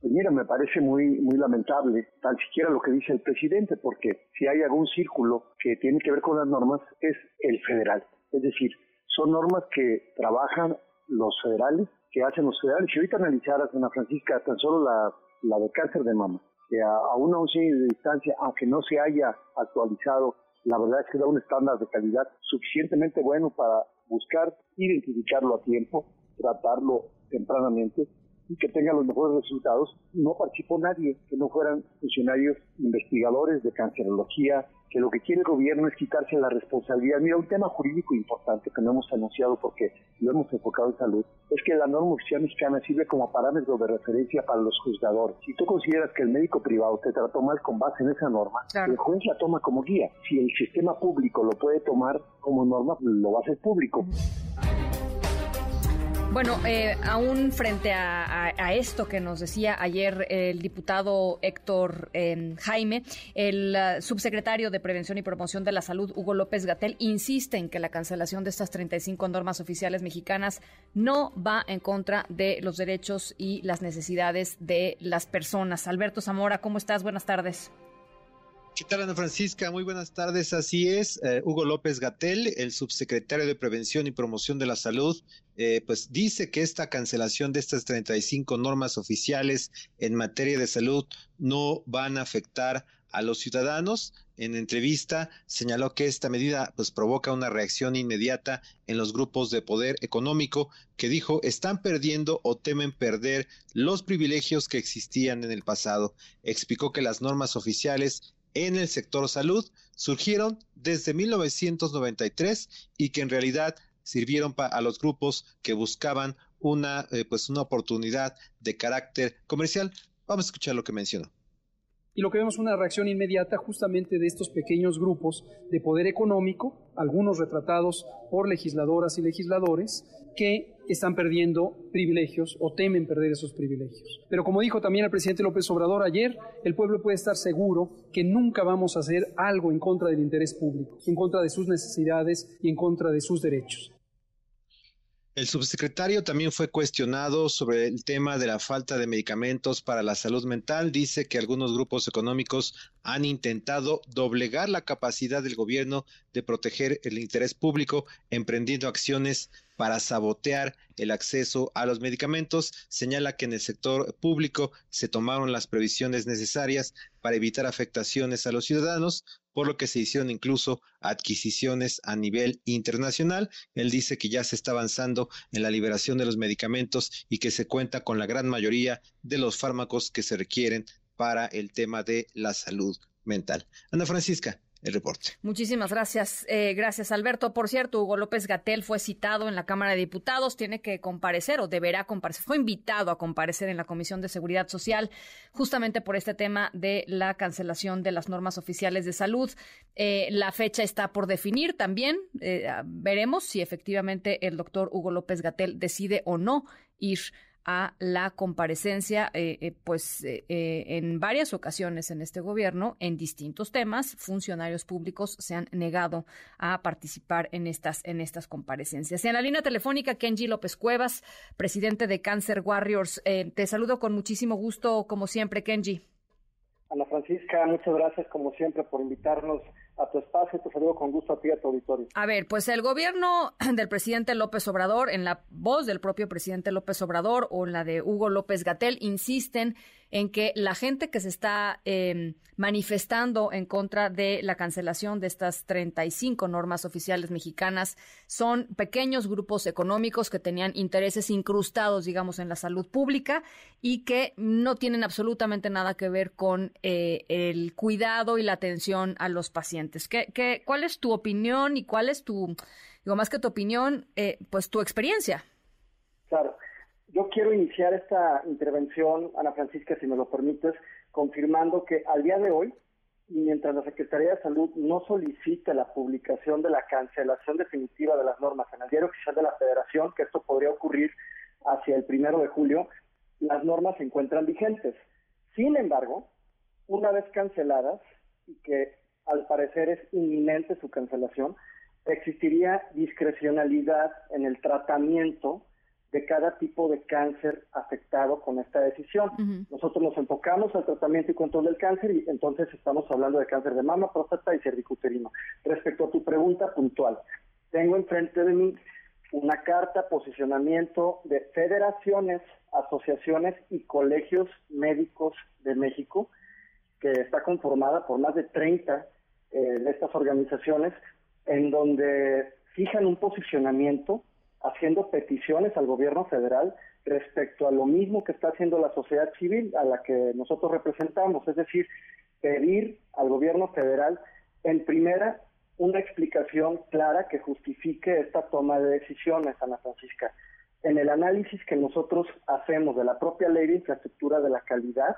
Pues mira, me parece muy, muy lamentable, tan siquiera lo que dice el presidente, porque si hay algún círculo que tiene que ver con las normas, es el federal. Es decir, son normas que trabajan los federales, que hacen los federales. Si ahorita analizaras, Ana Francisca, tan solo la, la de cáncer de mama, que a, a una once de distancia, aunque no se haya actualizado la verdad es que da un estándar de calidad suficientemente bueno para buscar identificarlo a tiempo, tratarlo tempranamente y que tenga los mejores resultados. No participó nadie que no fueran funcionarios investigadores de cancerología, que lo que quiere el gobierno es quitarse la responsabilidad. Mira, un tema jurídico importante que no hemos anunciado porque lo hemos enfocado en salud, es que la norma oficial mexicana sirve como parámetro de referencia para los juzgadores. Si tú consideras que el médico privado te trató mal con base en esa norma, el juez la toma como guía. Si el sistema público lo puede tomar como norma, lo va a hacer público. Bueno, eh, aún frente a, esto que nos decía ayer el diputado Héctor eh, Jaime, el uh, subsecretario de Prevención y Promoción de la Salud, Hugo López Gatel, insiste en que la cancelación de estas 35 normas oficiales mexicanas no va en contra de los derechos y las necesidades de las personas. Alberto Zamora, ¿cómo estás? Buenas tardes. ¿Qué tal, Ana Francisca? Muy buenas tardes. Así es, eh, Hugo López Gatel, el subsecretario de Prevención y Promoción de la Salud, eh, pues dice que esta cancelación de estas 35 normas oficiales en materia de salud no van a afectar a los ciudadanos. En entrevista señaló que esta medida pues provoca una reacción inmediata en los grupos de poder económico que dijo están perdiendo o temen perder los privilegios que existían en el pasado. Explicó que las normas oficiales en el sector salud surgieron desde 1993 y que en realidad sirvieron a los grupos que buscaban una, eh, pues una oportunidad de carácter comercial. Vamos a escuchar lo que mencionó. Y lo que vemos es una reacción inmediata justamente de estos pequeños grupos de poder económico, algunos retratados por legisladoras y legisladores, que están perdiendo privilegios o temen perder esos privilegios. Pero como dijo también el presidente López Obrador ayer, el pueblo puede estar seguro que nunca vamos a hacer algo en contra del interés público, en contra de sus necesidades y en contra de sus derechos. El subsecretario también fue cuestionado sobre el tema de la falta de medicamentos para la salud mental. Dice que algunos grupos económicos han intentado doblegar la capacidad del gobierno de proteger el interés público, emprendiendo acciones para sabotear el acceso a los medicamentos. Señala que en el sector público se tomaron las previsiones necesarias para evitar afectaciones a los ciudadanos, por lo que se hicieron incluso adquisiciones a nivel internacional. Él dice que ya se está avanzando en la liberación de los medicamentos y que se cuenta con la gran mayoría de los fármacos que se requieren para el tema de la salud mental. Ana Francisca, el reporte. Muchísimas gracias. Eh, gracias, Alberto. Por cierto, Hugo López Gatel fue citado en la Cámara de Diputados, tiene que comparecer o deberá comparecer. Fue invitado a comparecer en la Comisión de Seguridad Social justamente por este tema de la cancelación de las normas oficiales de salud. Eh, la fecha está por definir también. Eh, veremos si efectivamente el doctor Hugo López Gatel decide o no ir a la comparecencia, eh, eh, pues eh, en varias ocasiones en este gobierno, en distintos temas, funcionarios públicos se han negado a participar en estas, en estas comparecencias. En la línea telefónica, Kenji López Cuevas, presidente de Cancer Warriors. te saludo con muchísimo gusto, como siempre, Kenji. Ana Francisca, muchas gracias como siempre por invitarnos a tu espacio. Te saludo con gusto a ti a tu auditorio. A ver, pues el gobierno *clears throat* del presidente López Obrador, en la voz del propio presidente López Obrador o en la de Hugo López Gatel, insisten en que la gente que se está em, manifestando en contra de la cancelación de estas 35 normas oficiales mexicanas son pequeños grupos económicos que tenían intereses incrustados, digamos, en la salud pública y que no tienen absolutamente nada que ver con eh, el cuidado y la atención a los pacientes. ¿Qué, qué, cuál es tu opinión y cuál es tu, digo, más que tu opinión, eh, pues tu experiencia? Claro. Yo quiero iniciar esta intervención, Ana Francisca, si me lo permites, confirmando que al día de hoy, mientras la Secretaría de Salud no solicite la publicación de la cancelación definitiva de las normas en el diario oficial de la Federación, que esto podría ocurrir hacia el primero de julio, las normas se encuentran vigentes. Sin embargo, una vez canceladas, y que al parecer es inminente su cancelación, existiría discrecionalidad en el tratamiento de cada tipo de cáncer afectado con esta decisión. Nosotros nos enfocamos al tratamiento y control del cáncer y entonces estamos hablando de cáncer de mama, próstata y cervicuterino. Respecto a tu pregunta puntual, tengo enfrente de mí una carta posicionamiento de federaciones, asociaciones y colegios médicos de México que está conformada por más de 30 eh, de estas organizaciones en donde fijan un posicionamiento haciendo peticiones al gobierno federal respecto a lo mismo que está haciendo la sociedad civil a la que nosotros representamos, es decir, pedir al gobierno federal en primera una explicación clara que justifique esta toma de decisiones, Ana Francisca. En el análisis que nosotros hacemos de la propia ley de infraestructura de la calidad,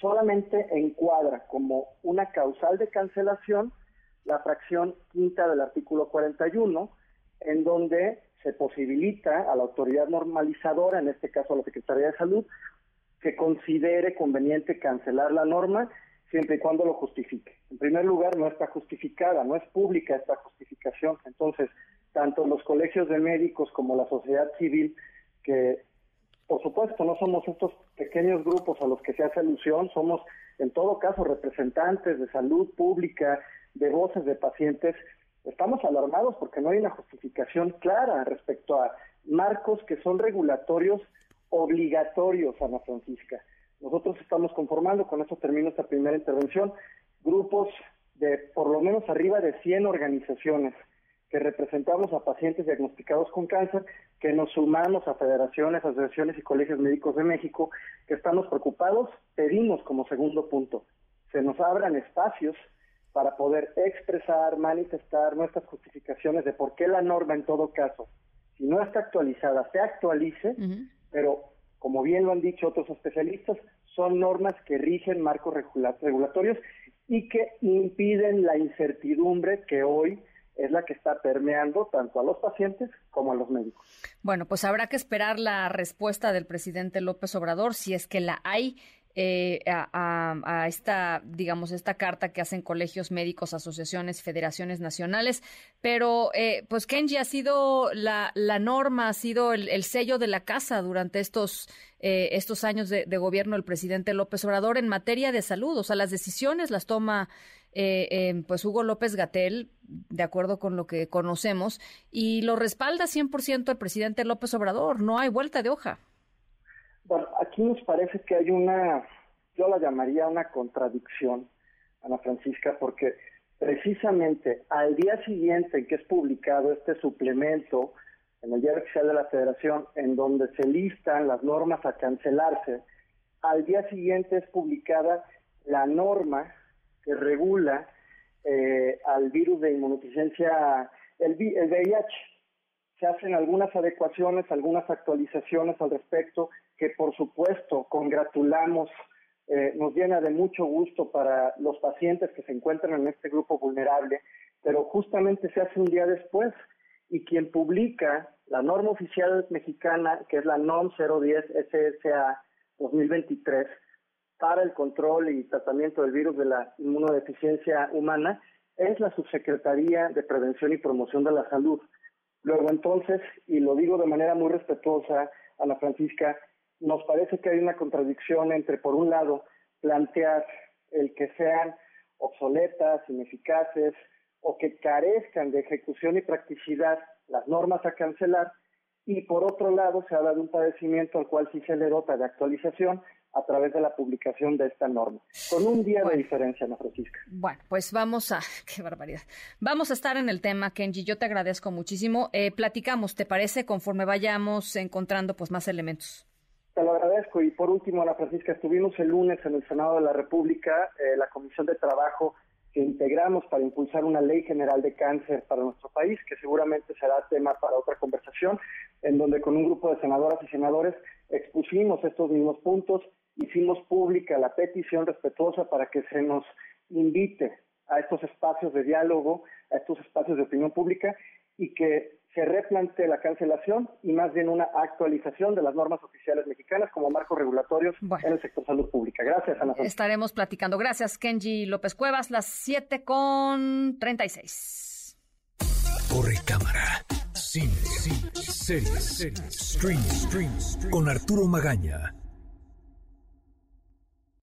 solamente encuadra como una causal de cancelación la fracción quinta del artículo 41, en donde se posibilita a la autoridad normalizadora, en este caso a la Secretaría de Salud, que considere conveniente cancelar la norma siempre y cuando lo justifique. En primer lugar, no está justificada, no es pública esta justificación. Entonces, tanto los colegios de médicos como la sociedad civil, que por supuesto no somos estos pequeños grupos a los que se hace alusión, somos en todo caso representantes de salud pública, de voces de pacientes, estamos alarmados porque no hay una justificación clara respecto a marcos que son regulatorios obligatorios, Ana Francisca. Nosotros estamos conformando, con eso termino esta primera intervención, grupos de por lo menos arriba de 100 organizaciones que representamos a pacientes diagnosticados con cáncer, que nos sumamos a federaciones, asociaciones y colegios médicos de México, que estamos preocupados, pedimos como segundo punto, se nos abran espacios para poder expresar, manifestar nuestras justificaciones de por qué la norma en todo caso, si no está actualizada, se actualice, pero como bien lo han dicho otros especialistas, son normas que rigen marcos regulatorios y que impiden la incertidumbre que hoy es la que está permeando tanto a los pacientes como a los médicos. Bueno, pues habrá que esperar la respuesta del presidente López Obrador, si es que la hay. Eh, a, esta, digamos, esta carta que hacen colegios médicos, asociaciones, federaciones nacionales. Pero, eh, pues Kenji ha sido la, norma, ha sido el, sello de la casa durante estos, eh, estos años de, de, gobierno del presidente López Obrador en materia de salud. O sea, las decisiones las toma eh, pues Hugo López Gatel, de acuerdo con lo que conocemos, y lo respalda 100% el presidente López Obrador. No hay vuelta de hoja. Bueno, aquí nos parece que hay una, yo la llamaría una contradicción, Ana Francisca, porque precisamente al día siguiente en que es publicado este suplemento en el Diario Oficial de la Federación, en donde se listan las normas a cancelarse, al día siguiente es publicada la norma que regula eh, al virus de inmunodeficiencia, el, el VIH. Se hacen algunas adecuaciones, algunas actualizaciones al respecto, que por supuesto congratulamos, eh, nos llena de mucho gusto para los pacientes que se encuentran en este grupo vulnerable, pero justamente se hace un día después y quien publica la norma oficial mexicana, que es la NOM 010 SSA 2023, para el control y tratamiento del virus de la inmunodeficiencia humana es la Subsecretaría de Prevención y Promoción de la Salud. Luego entonces, y lo digo de manera muy respetuosa, Ana Francisca, nos parece que hay una contradicción entre, por un lado, plantear el que sean obsoletas, ineficaces o que carezcan de ejecución y practicidad las normas a cancelar, y por otro lado se habla de un padecimiento al cual sí se le dota de actualización, a través de la publicación de esta norma, con un día de diferencia, Ana Francisca. Bueno, pues vamos a, *laughs* qué barbaridad. Vamos a estar en el tema, Kenji, yo te agradezco muchísimo. Eh, platicamos, ¿te parece? Conforme vayamos encontrando pues más elementos. Te lo agradezco. Y por último, Ana Francisca, estuvimos el lunes en el Senado de la República, eh, la Comisión de Trabajo que integramos para impulsar una ley general de cáncer para nuestro país, que seguramente será tema para otra conversación, en donde con un grupo de senadoras y senadores expusimos estos mismos puntos hicimos pública la petición respetuosa para que se nos invite a estos espacios de diálogo, a estos espacios de opinión pública y que se replantee la cancelación y más bien una actualización de las normas oficiales mexicanas como marcos regulatorios en el sector salud pública. Gracias, Ana. Estaremos platicando. Gracias, Kenji López Cuevas, las 7 con 36. Corre cámara. Cine, series, stream, stream, con Arturo Magaña.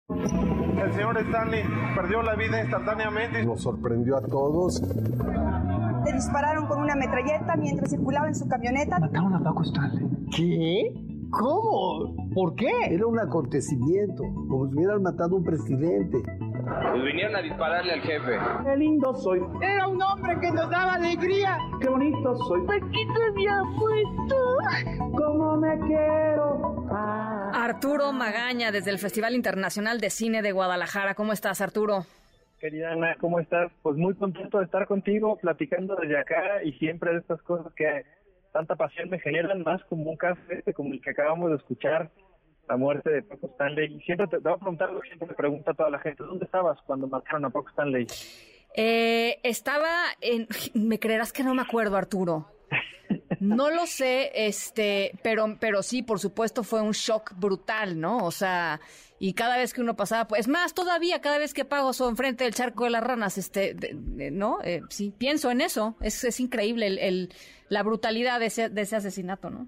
El señor Stanley perdió la vida instantáneamente. Nos sorprendió a todos. Le dispararon con una metralleta mientras circulaba en su camioneta. Mataron a Paco Stanley. ¿Qué? ¿Cómo? ¿Por qué? Era un acontecimiento, como si hubieran matado a un presidente. Pues vinieron a dispararle al jefe. Qué lindo soy. Era un hombre que nos daba alegría. Qué bonito soy. ¿Por qué te había puesto? ¿Cómo me quiero? Arturo Magaña, desde el Festival Internacional de Cine de Guadalajara. ¿Cómo estás, Arturo? Querida Ana, ¿cómo estás? Pues muy contento de estar contigo, platicando desde acá y siempre de estas cosas que tanta pasión me generan, más como un caso este, como el que acabamos de escuchar, la muerte de Paco Stanley. Y siempre te, voy a preguntar lo que siempre me pregunta toda la gente, ¿dónde estabas cuando mataron a Paco Stanley? Eh, estaba en... Me creerás que no me acuerdo, Arturo. No lo sé, este, pero, pero sí, por supuesto, fue un shock brutal, ¿no? O sea, y cada vez que uno pasaba, pues más todavía, cada vez que pago son frente del charco de las ranas, este, ¿no? Eh, sí, pienso en eso. Es, es increíble el, la brutalidad de ese, de ese asesinato, ¿no?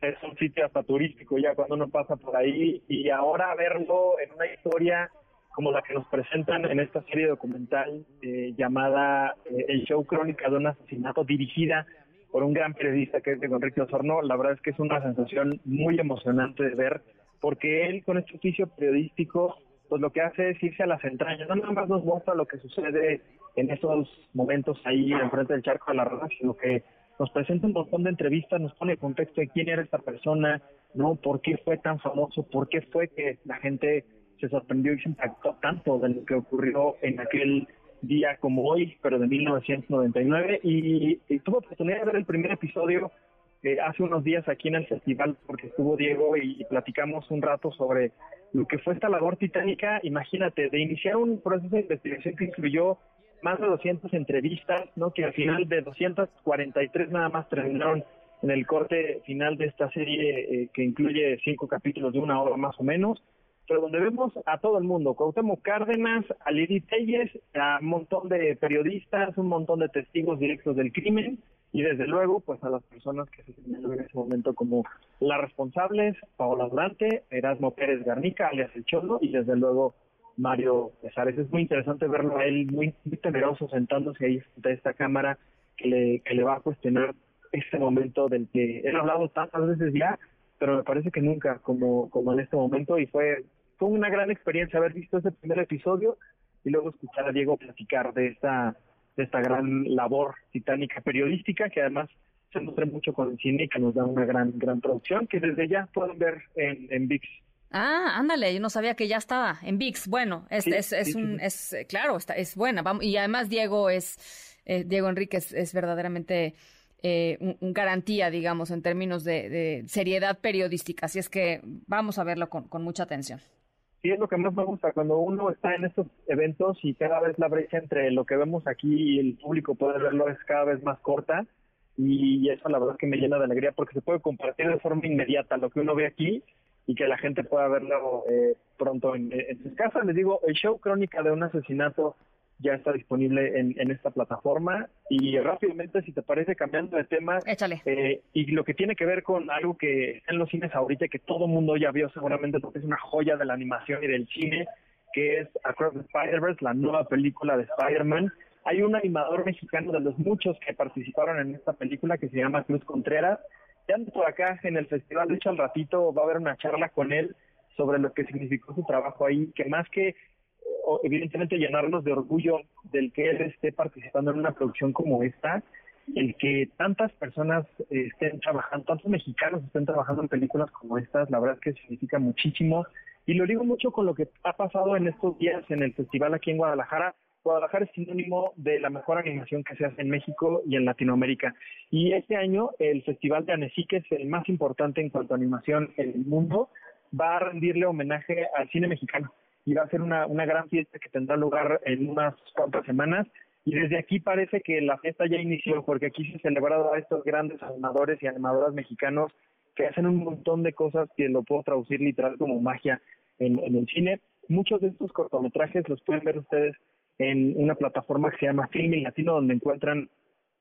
Es un sitio hasta turístico ya cuando uno pasa por ahí y ahora verlo en una historia como la que nos presentan en esta serie documental eh, llamada eh, El Show Crónica de un asesinato dirigida por un gran periodista que es de Enrique Osorno. La verdad es que es una sensación muy emocionante de ver, porque él con este oficio periodístico, pues lo que hace es irse a las entrañas, no nada más nos muestra lo que sucede en esos momentos ahí enfrente del charco de la raza, sino que nos presenta un montón de entrevistas, nos pone en contexto de quién era esta persona, no, por qué fue tan famoso, por qué fue que la gente se sorprendió y se impactó tanto de lo que ocurrió en aquel día como hoy, pero de 1999, y, y tuve oportunidad de ver el primer episodio eh, hace unos días aquí en el festival porque estuvo Diego y, platicamos un rato sobre lo que fue esta labor titánica. Imagínate, de iniciar un proceso de investigación que incluyó más de 200 entrevistas, ¿no? que al final de 243 nada más terminaron en el corte final de esta serie eh, que incluye cinco capítulos de una hora más o menos, pero donde vemos a todo el mundo, Cuauhtémoc Cárdenas, a Lili Telles, a un montón de periodistas, un montón de testigos directos del crimen, y desde luego pues a las personas que se señaló en ese momento como las responsables, Paola Durante, Erasmo Pérez Garnica, alias El Cholo, y desde luego Mario Pesares. Es muy interesante verlo a él muy, temeroso sentándose ahí frente a esta cámara que le, va a cuestionar este momento del que he hablado tantas veces ya, pero me parece que nunca como, como en este momento y fue, fue una gran experiencia haber visto ese primer episodio y luego escuchar a Diego platicar de esta de esta gran labor titánica periodística que además se nutre mucho con el cine y que nos da una gran gran producción que desde ya pueden ver en, en VIX. Ah, ándale, yo no sabía que ya estaba en VIX. Bueno, es, es, es un, es, claro, está, es buena. y además Diego es, eh, Diego Enríquez es verdaderamente eh, un, garantía, digamos, en términos de, de, seriedad periodística. Así es que vamos a verlo con, con mucha atención sí es lo que más me gusta cuando uno está en estos eventos y cada vez la brecha entre lo que vemos aquí y el público puede verlo es cada vez más corta y eso la verdad que me llena de alegría porque se puede compartir de forma inmediata lo que uno ve aquí y que la gente pueda verlo eh, pronto en, en sus casas. Les digo, el show Crónica de un asesinato ya está disponible en, en, esta plataforma. Y rápidamente, si te parece, cambiando de tema, Échale. Eh, y lo que tiene que ver con algo que está en los cines ahorita, que todo mundo ya vio seguramente porque es una joya de la animación y del cine, que es Across the Spider-Verse, la nueva película de Spider-Man. Hay un animador mexicano de los muchos que participaron en esta película que se llama Cruz Contreras. Ya por acá en el festival, de hecho al ratito va a haber una charla con él sobre lo que significó su trabajo ahí, que más que evidentemente llenarnos de orgullo del que él esté participando en una producción como esta, el que tantas personas eh, estén trabajando, tantos mexicanos estén trabajando en películas como estas, la verdad es que significa muchísimo. Y lo digo mucho con lo que ha pasado en estos días en el festival aquí en Guadalajara. Guadalajara es sinónimo de la mejor animación que se hace en México y en Latinoamérica. Y este año el Festival de Annecy, que es el más importante en cuanto a animación en el mundo, va a rendirle homenaje al cine mexicano y va a ser una, una gran fiesta que tendrá lugar en unas cuantas semanas. Y desde aquí parece que la fiesta ya inició, porque aquí se ha celebrado a estos grandes animadores y animadoras mexicanos que hacen un montón de cosas que lo puedo traducir literal como magia en, en el cine. Muchos de estos cortometrajes los pueden ver ustedes en una plataforma que se llama Filming Latino, donde encuentran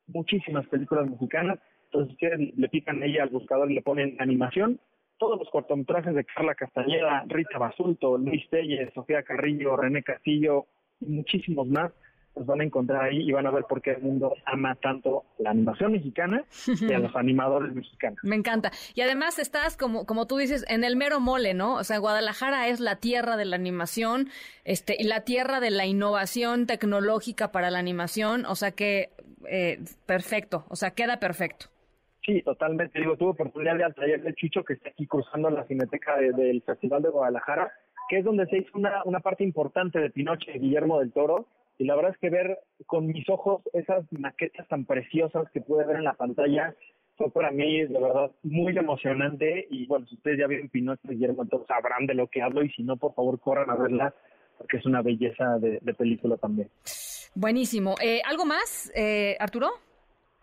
muchísimas películas mexicanas. Entonces ustedes le pican ella al buscador y le ponen animación todos los cortometrajes de Carla Castañeda, Rita Basulto, Luis Telles, Sofía Carrillo, René Castillo y muchísimos más los van a encontrar ahí y van a ver por qué el mundo ama tanto la animación mexicana y a *laughs* los animadores mexicanos. Me encanta. Y además estás, como, como tú dices, en el mero mole, ¿no? O sea, Guadalajara es la tierra de la animación, este, y la tierra de la innovación tecnológica para la animación, o sea que eh, perfecto, o sea, queda perfecto. Sí, totalmente. Digo, tuve oportunidad de al taller de Chucho que está aquí cruzando la cineteca del Festival de Guadalajara, que es donde se hizo una, una parte importante de Pinoche de Guillermo del Toro. Y la verdad es que ver con mis ojos esas maquetas tan preciosas que pude ver en la pantalla fue para mí, de verdad, muy emocionante. Y bueno, si ustedes ya vieron Pinoche de Guillermo del Toro, sabrán de lo que hablo. Y si no, por favor, corran a verla, porque es una belleza de, película también. Buenísimo. Eh, ¿Algo más, eh, Arturo?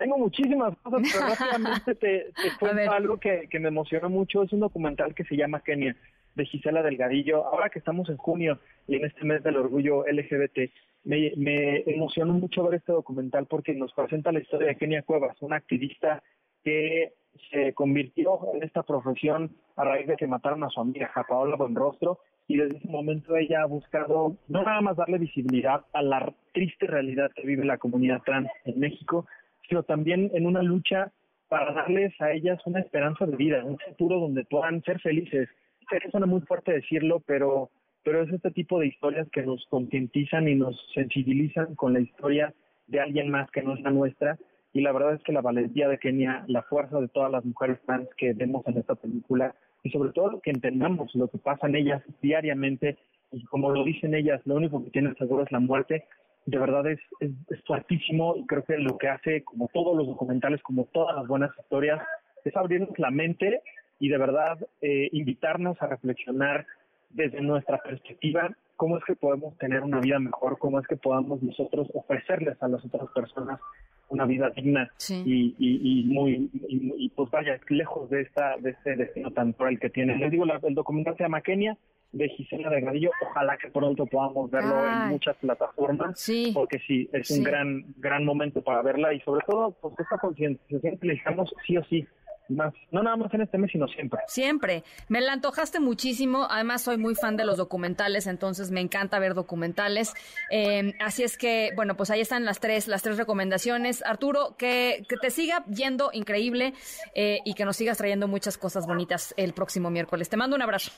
Tengo muchísimas cosas, pero *laughs* rápidamente te, cuento algo que, me emocionó mucho. Es un documental que se llama Kenia, de Gisela Delgadillo. Ahora que estamos en junio y en este mes del orgullo LGBT, me, me emocionó mucho ver este documental porque nos presenta la historia de Kenia Cuevas, una activista que se convirtió en esta profesión a raíz de que mataron a su amiga, a Paola Buenrostro, y desde ese momento ella ha buscado no nada más darle visibilidad a la triste realidad que vive la comunidad trans en México, sino también en una lucha para darles a ellas una esperanza de vida, un futuro donde puedan ser felices. Sé que suena muy fuerte decirlo, pero, pero es este tipo de historias que nos concientizan y nos sensibilizan con la historia de alguien más que no es la nuestra. Y la verdad es que la valentía de Kenia, la fuerza de todas las mujeres trans que vemos en esta película, y sobre todo que entendamos lo que pasa en ellas diariamente y como lo dicen ellas, lo único que tienen seguro es la muerte, de verdad es, es, es fuertísimo y creo que lo que hace, como todos los documentales, como todas las buenas historias, es abrirnos la mente y de verdad eh, invitarnos a reflexionar desde nuestra perspectiva cómo es que podemos tener una vida mejor, cómo es que podamos nosotros ofrecerles a las otras personas una vida digna y, y, y, muy y, pues vaya lejos de esta de este destino tan cruel que tiene. Les digo, el documental se llama Kenia de Gisela Delgadillo. Ojalá que pronto podamos verlo en muchas plataformas, porque sí, es un gran gran momento para verla y sobre todo, pues esta concienciación que necesitamos sí o sí más, no nada más en este mes, sino siempre. Siempre. Me la antojaste muchísimo. Además, soy muy fan de los documentales, entonces me encanta ver documentales. Eh, así es que, bueno, pues ahí están las tres, las tres recomendaciones. Arturo, que, que te siga yendo increíble eh, y que nos sigas trayendo muchas cosas bonitas el próximo miércoles. Te mando un abrazo.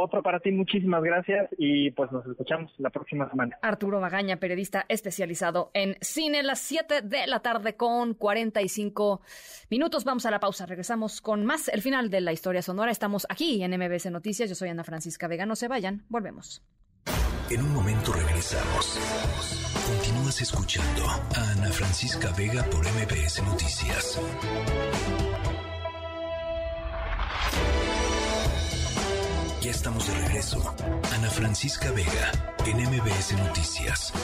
Otro para ti, muchísimas gracias y pues nos escuchamos la próxima semana. Arturo Magaña, periodista especializado en cine, las 7 de la tarde con 45 minutos. Vamos a la pausa, regresamos con más el final de la historia sonora. Estamos aquí en MBC Noticias, yo soy Ana Francisca Vega, no se vayan, volvemos. En un momento regresamos. Continúas escuchando a Ana Francisca Vega por MBS Noticias. Ya estamos de regreso. Ana Francisca Vega, en MBS Noticias.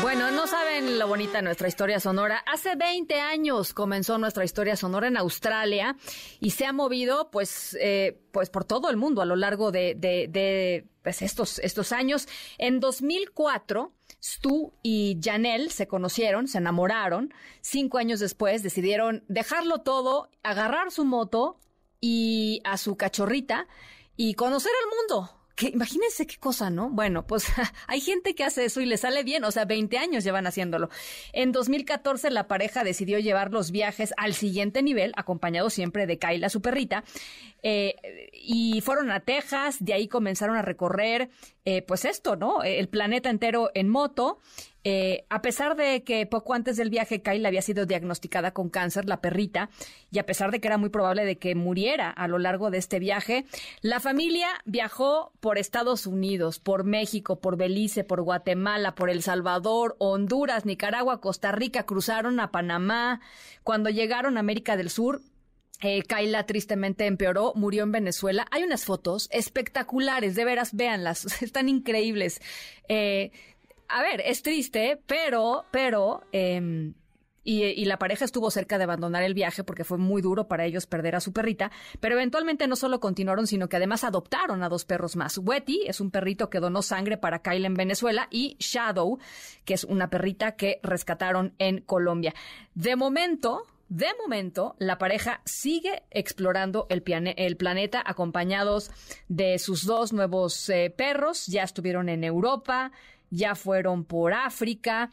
Bueno, no saben lo bonita de nuestra historia sonora. Hace 20 años comenzó nuestra historia sonora en Australia y se ha movido, pues, eh, pues por todo el mundo a lo largo de, pues estos, estos años. En 2004, Stu y Janelle se conocieron, se enamoraron. Cinco años después decidieron dejarlo todo, agarrar su moto y a su cachorrita y conocer el mundo que imagínense qué cosa, ¿no? Bueno, pues *laughs* hay gente que hace eso y le sale bien, o sea, 20 años llevan haciéndolo. En 2014 la pareja decidió llevar los viajes al siguiente nivel, acompañado siempre de Kyla, su perrita, eh, y fueron a Texas, de ahí comenzaron a recorrer, eh, pues esto, ¿no? El planeta entero en moto. Eh, a pesar de que poco antes del viaje Kyle había sido diagnosticada con cáncer, la perrita, y a pesar de que era muy probable de que muriera a lo largo de este viaje, la familia viajó por Estados Unidos, por México, por Belice, por Guatemala, por El Salvador, Honduras, Nicaragua, Costa Rica, cruzaron a Panamá. Cuando llegaron a América del Sur, eh, Kaila tristemente empeoró, murió en Venezuela. Hay unas fotos espectaculares, de veras, véanlas, *laughs* están increíbles. Eh, a ver, es triste, pero, pero, eh, y, y, la pareja estuvo cerca de abandonar el viaje porque fue muy duro para ellos perder a su perrita, pero eventualmente no solo continuaron, sino que además adoptaron a dos perros más. Wetty es un perrito que donó sangre para Kyle en Venezuela y Shadow, que es una perrita que rescataron en Colombia. De momento, de momento, la pareja sigue explorando el, el, planeta acompañados de sus dos nuevos eh, perros. Ya estuvieron en Europa, ya fueron por África.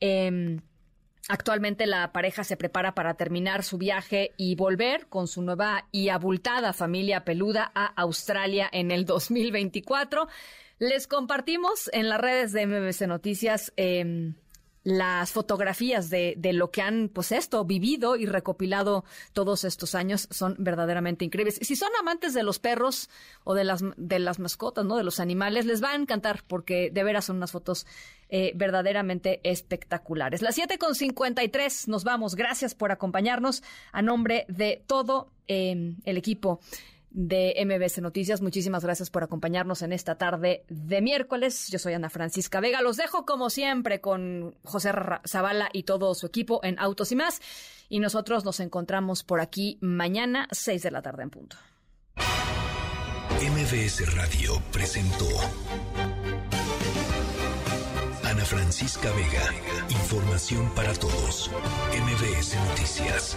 Eh, Actualmente la pareja se prepara para terminar su viaje y volver con su nueva y abultada familia peluda a Australia en el 2024. Les compartimos en las redes de MBC Noticias eh, las fotografías de, de, lo que han, pues esto, vivido y recopilado todos estos años son verdaderamente increíbles. Si son amantes de los perros o de las, de las mascotas, ¿no? De los animales, les va a encantar porque de veras son unas fotos eh, verdaderamente espectaculares. Las siete con 53 nos vamos. Gracias por acompañarnos a nombre de todo eh, el equipo de MBC Noticias. Muchísimas gracias por acompañarnos en esta tarde de miércoles. Yo soy Ana Francisca Vega. Los dejo como siempre con José Zavala y todo su equipo en Autos y más. Y nosotros nos encontramos por aquí mañana, 6 de la tarde en punto. MBS Radio presentó Ana Francisca Vega. Información para todos. MBS Noticias.